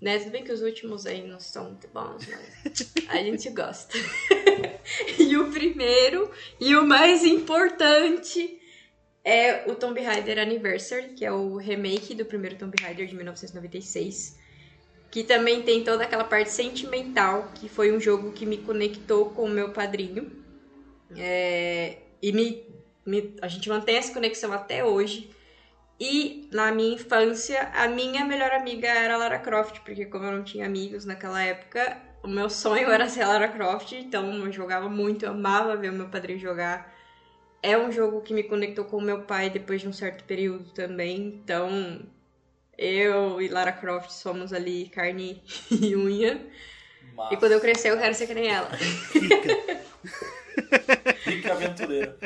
Né? Tudo bem que os últimos aí não são muito bons, mas a gente gosta. e o primeiro e o mais importante é o Tomb Raider Anniversary, que é o remake do primeiro Tomb Raider de 1996. Que também tem toda aquela parte sentimental, que foi um jogo que me conectou com o meu padrinho. É, e me, me- a gente mantém essa conexão até hoje. E na minha infância, a minha melhor amiga era a Lara Croft, porque como eu não tinha amigos naquela época, o meu sonho era ser a Lara Croft, então eu jogava muito, eu amava ver o meu padrinho jogar. É um jogo que me conectou com o meu pai depois de um certo período também, então eu e Lara Croft somos ali carne e unha. E quando eu crescer, eu quero ser que nem ela. Fica aventureira.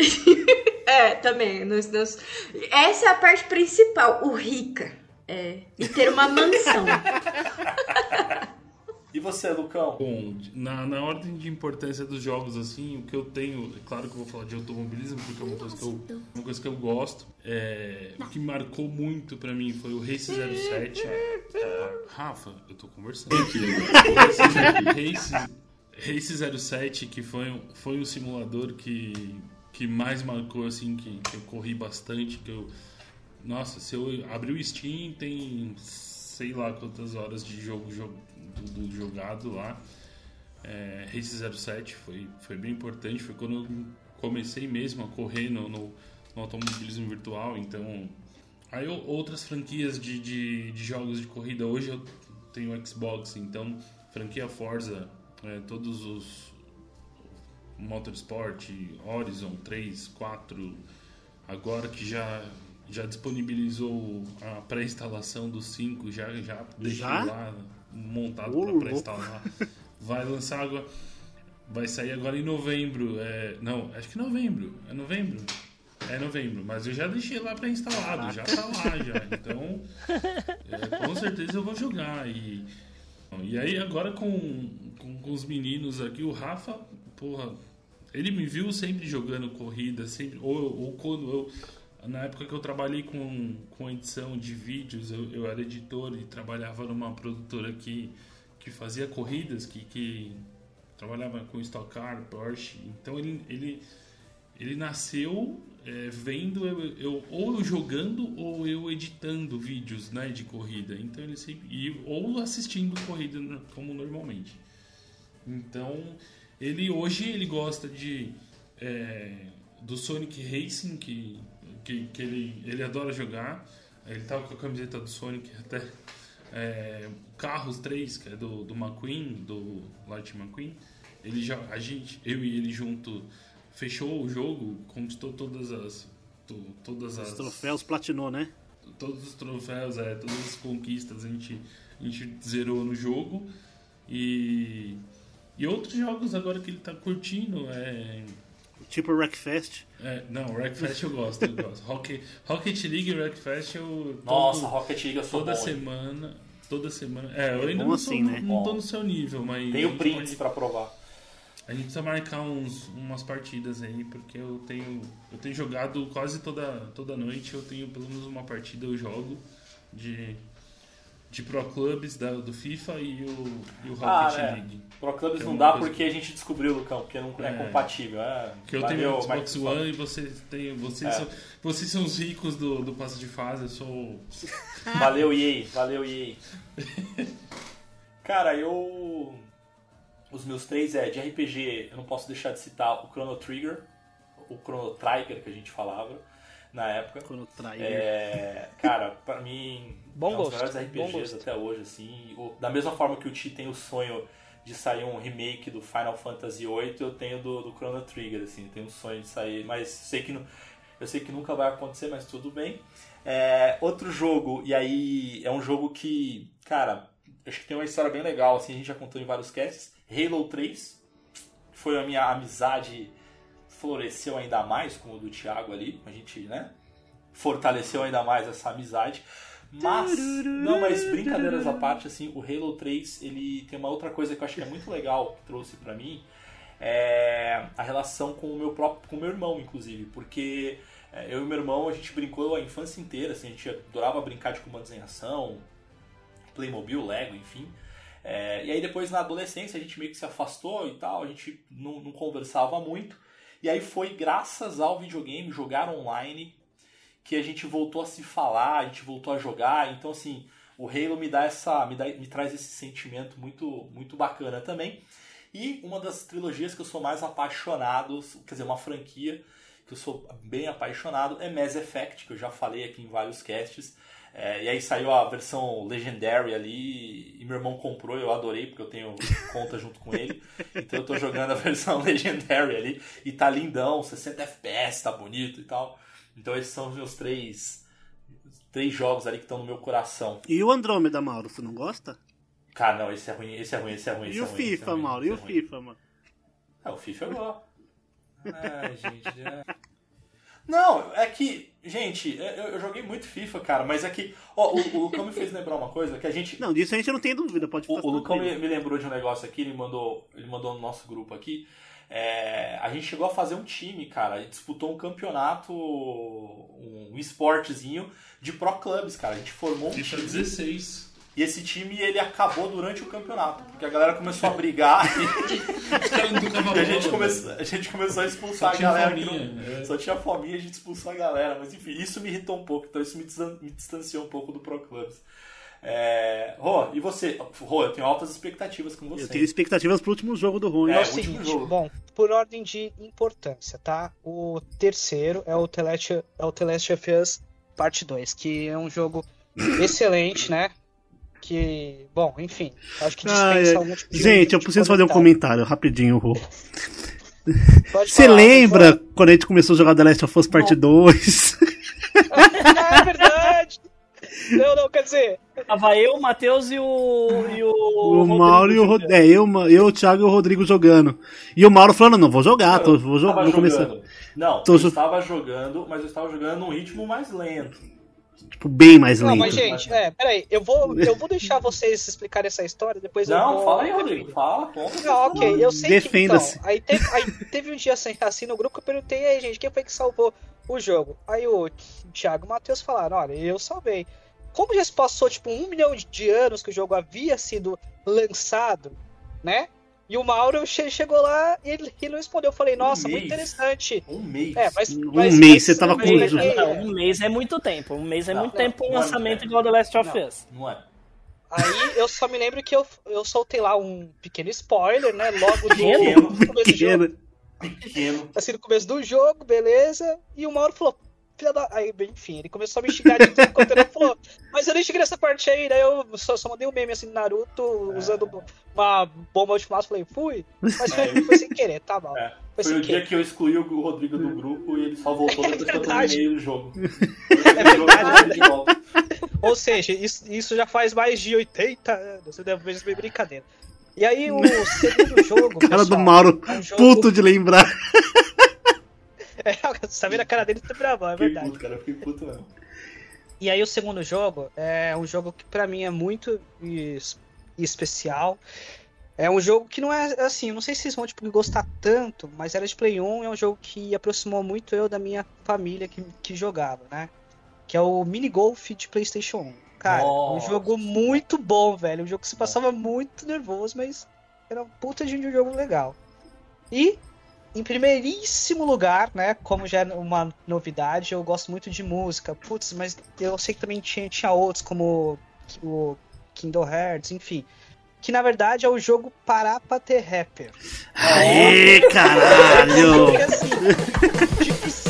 É, também. Nos, nos- Essa é a parte principal, o rica. É, e ter uma mansão. E você, Lucão? Bom, na, na ordem de importância dos jogos, assim, o que eu tenho, é claro que eu vou falar de automobilismo, porque é uma coisa que eu, uma coisa que eu gosto. É, o que marcou muito pra mim foi o Race 07. Ah, Rafa, eu tô conversando aqui. Race, Race 07, que foi, um- foi um simulador que, que mais marcou, assim, que, que eu corri bastante, que eu... Nossa, se eu abrir o Steam, tem sei lá quantas horas de jogo, jogo do, do jogado lá. É, Race 07 foi, foi bem importante, foi quando eu comecei mesmo a correr no, no, no automobilismo virtual, então... Aí outras franquias de, de, de jogos de corrida, hoje eu tenho Xbox, então franquia Forza, é, todos os Motorsport, Horizon 3, 4, agora que já, já disponibilizou a pré-instalação do 5, já, já deixei Já? lá montado para pré-instalar. Vai lançar agora. Vai sair agora em novembro. É, não, acho que novembro. É novembro. É novembro, mas eu já deixei lá pré-instalado, já tá lá já. Então, é, com certeza eu vou jogar. E, e aí agora com, com, com os meninos aqui, o Rafa, porra, ele me viu sempre jogando corrida, sempre, ou, ou quando eu. Na época que eu trabalhei com, com edição de vídeos, eu, eu era editor e trabalhava numa produtora que, que fazia corridas, que, que trabalhava com Stock Car, Porsche. Então ele, ele, ele nasceu é, vendo eu, eu- ou eu jogando ou eu editando vídeos né, de corrida. Então ele sempre, e, ou assistindo corrida no- como normalmente. Então ele hoje ele gosta de é, do Sonic Racing que, que, que ele, ele adora jogar. Ele tava com a camiseta do Sonic até. É, Carros 3, que é do, do McQueen, do Lightning McQueen. Ele já, a gente, eu e ele junto, fechou o jogo, conquistou todas as. to- todas as Os troféus platinou, né? todos os troféus, é, todas as conquistas a gente, a gente zerou no jogo. E, e outros jogos agora que ele tá curtindo é. Tipo Wreckfest. É, não, Wreckfest eu gosto, eu gosto. Rocket, Rocket League e Wreckfest eu. Nossa, Rocket League eu sou Toda bom, hein? semana. Toda semana. É, eu É ainda não, assim, tô, né? não tô no seu nível, mas. Tenho a gente prints pode- pra provar. a gente precisa marcar uns, umas partidas aí, porque eu tenho, eu tenho jogado quase toda, toda noite, eu tenho pelo menos uma partida eu jogo de, de Pro Clubs da, do FIFA e o, e o Rocket Ah, é. League. Pro Clubs é não dá coisa porque a gente descobriu, Lucão, porque não é, É. compatível. É, Que eu tenho o Xbox Microsoft. One e vocês têm. Vocês, É. são, vocês são os ricos do, do passo de fase, eu sou. Valeu, EA. Valeu, EA. Cara, eu... Os meus três é de RPG, eu não posso deixar de citar o Chrono Trigger, o Chrono Trigger que a gente falava na época. Chrono Trigger. É, cara, pra mim, Bom é um dos gosto, melhores bom RPGs gosto. até hoje, assim. Da mesma forma que o Ti tem o sonho de sair um remake do Final Fantasy VIII, eu tenho do, do Chrono Trigger, assim. Eu tenho um sonho de sair, mas sei que, eu sei que nunca vai acontecer, mas tudo bem. É, outro jogo, e aí é um jogo que, cara, acho que tem uma história bem legal, assim, a gente já contou em vários casts. Halo 3 foi a minha amizade floresceu ainda mais com o do Thiago ali, a gente, né, fortaleceu ainda mais essa amizade. Mas, não, mas brincadeiras à parte, assim, o Halo 3, ele tem uma outra coisa que eu acho que é muito legal, que trouxe pra mim, é a relação com o meu próprio, com o meu irmão, inclusive, porque é, eu e meu irmão, a gente brincou a infância inteira, assim, a gente adorava brincar de comandos em ação, Playmobil, Lego, enfim. É, e aí depois na adolescência a gente meio que se afastou e tal, a gente não, não conversava muito. E aí foi graças ao videogame, jogar online, que a gente voltou a se falar, a gente voltou a jogar. Então, assim, o Halo me dá essa. me, dá, me traz esse sentimento muito, muito bacana também. E uma das trilogias que eu sou mais apaixonado, quer dizer, uma franquia que eu sou bem apaixonado, é Mass Effect, que eu já falei aqui em vários casts. É, e aí saiu a versão Legendary ali, e meu irmão comprou, eu adorei, porque eu tenho conta junto com ele. Então eu tô jogando a versão Legendary ali, e tá lindão, 60 FPS, tá bonito e tal. Então esses são os meus três, três jogos ali que estão no meu coração. E o Andrômeda, Mauro, você não gosta? Cara, não, esse é ruim, esse é ruim, esse é ruim. E esse o é ruim, esse é FIFA, ruim, Mauro? E é o ruim. FIFA, mano? Ah, o FIFA eu gosto. Ai, gente, já... Não, é que, gente, eu, eu joguei muito FIFA, cara, mas é que, ó, o, o Lucão me fez lembrar uma coisa, que a gente... Não, disso a gente não tem dúvida, pode ficar O, o Lucão me, me lembrou de um negócio aqui, ele mandou, ele mandou no nosso grupo aqui, é, a gente chegou a fazer um time, cara, a gente disputou um campeonato, um esportezinho de Pro Clubs, cara, a gente formou um FIFA time... 16. E esse time ele acabou durante o campeonato, porque a galera começou a brigar e, a, gente começou, a gente começou a expulsar a galera. fominha, não- é. Só tinha fominha e a gente expulsou a galera. Mas enfim, isso me irritou um pouco, então isso me distanciou um pouco do Pro Clubs. É... Rô, e você? Rô, eu tenho altas expectativas com você. Eu tenho expectativas pro último jogo do Rony. É, o seguinte, bom, por ordem de importância, tá? O terceiro é o The Last, é o The Last of Us Parte 2, que é um jogo excelente, né? Que, bom, enfim, acho que dispensa ai. algum tipo de- Gente, eu preciso fazer um comentário rapidinho, Rô. Você lembra quando a gente começou a jogar The Last of Us Part 2? É verdade! Não, não, quer dizer. Tava eu, o Matheus e o. E o, O Mauro e o Rodrigo. É, eu, eu, o Thiago e o Rodrigo jogando. E o Mauro falando, não, vou jogar, tô, vou jogar, vou começar. Não, Tô eu jo- estava jogando, mas eu estava jogando num ritmo mais lento. Tipo, bem mais Não, lento. mas gente, é, peraí, eu vou, eu vou deixar vocês explicarem essa história, depois eu Não, vou... fala aí, Rodrigo. Fala, conta. Não, ok, eu sei Defenda-se. que então, aí teve, aí teve um dia assim, assim no grupo que eu perguntei, aí gente, quem foi que salvou o jogo? Aí o Thiago e o Matheus falaram, olha, eu salvei. Como já se passou, tipo, um milhão de anos que o jogo havia sido lançado, né? E o Mauro che- chegou lá e ele, ele não respondeu. Eu falei, nossa, muito mês. interessante. Um mês. É, mas, Um mas- mês, mas- você tava com- mas- Não, um mês é muito tempo. Um mês é Não, muito não, tempo um é lançamento muito igual The Last of Us. Não é. Aí eu só me lembro que eu, eu soltei lá um pequeno spoiler, né? Logo Pequeno, no começo do jogo. Pequeno. Pequeno. Assim, no começo do jogo, beleza. E o Mauro falou, filha da. Aí, bem, enfim, ele começou a me xingar de tudo quanto ele falou. Mas eu nem cheguei nessa parte aí, daí eu só, só mandei um meme assim, Naruto, usando uma bomba de fumaça, falei, fui. Mas foi, foi sem querer, tá bom. É. Foi Foi o dia querer. que eu excluí o Rodrigo do grupo e ele só voltou depois que eu verdade. terminei o jogo. É verdade. Ou seja, isso, isso já faz mais de 80 anos, você deve ver brincadeira. E aí o segundo jogo. Cara do pessoal, Mauro, é um jogo- puto de lembrar. É, você tá vendo a cara dele tá bravão, é Fiquei verdade. puto, cara. Fiquei puto mesmo. E aí o segundo jogo é um jogo que pra mim é muito es- especial. É um jogo que não é assim, não sei se vocês vão tipo, gostar tanto, mas era de Play 1, é um jogo que aproximou muito eu da minha família que, que jogava, né? Que é o Mini Golf de PlayStation 1. Cara, um Nossa. jogo muito bom, velho. Um jogo que se passava muito nervoso, mas era um puta de um jogo legal. E em primeiríssimo lugar, né? Como já é uma novidade, eu gosto muito de música. Putz, mas eu sei que também tinha, tinha outros, como o Kingdom Hearts, enfim. Que na verdade é o jogo Parar pra ter rapper. Aê, caralho! Porque assim, tipo,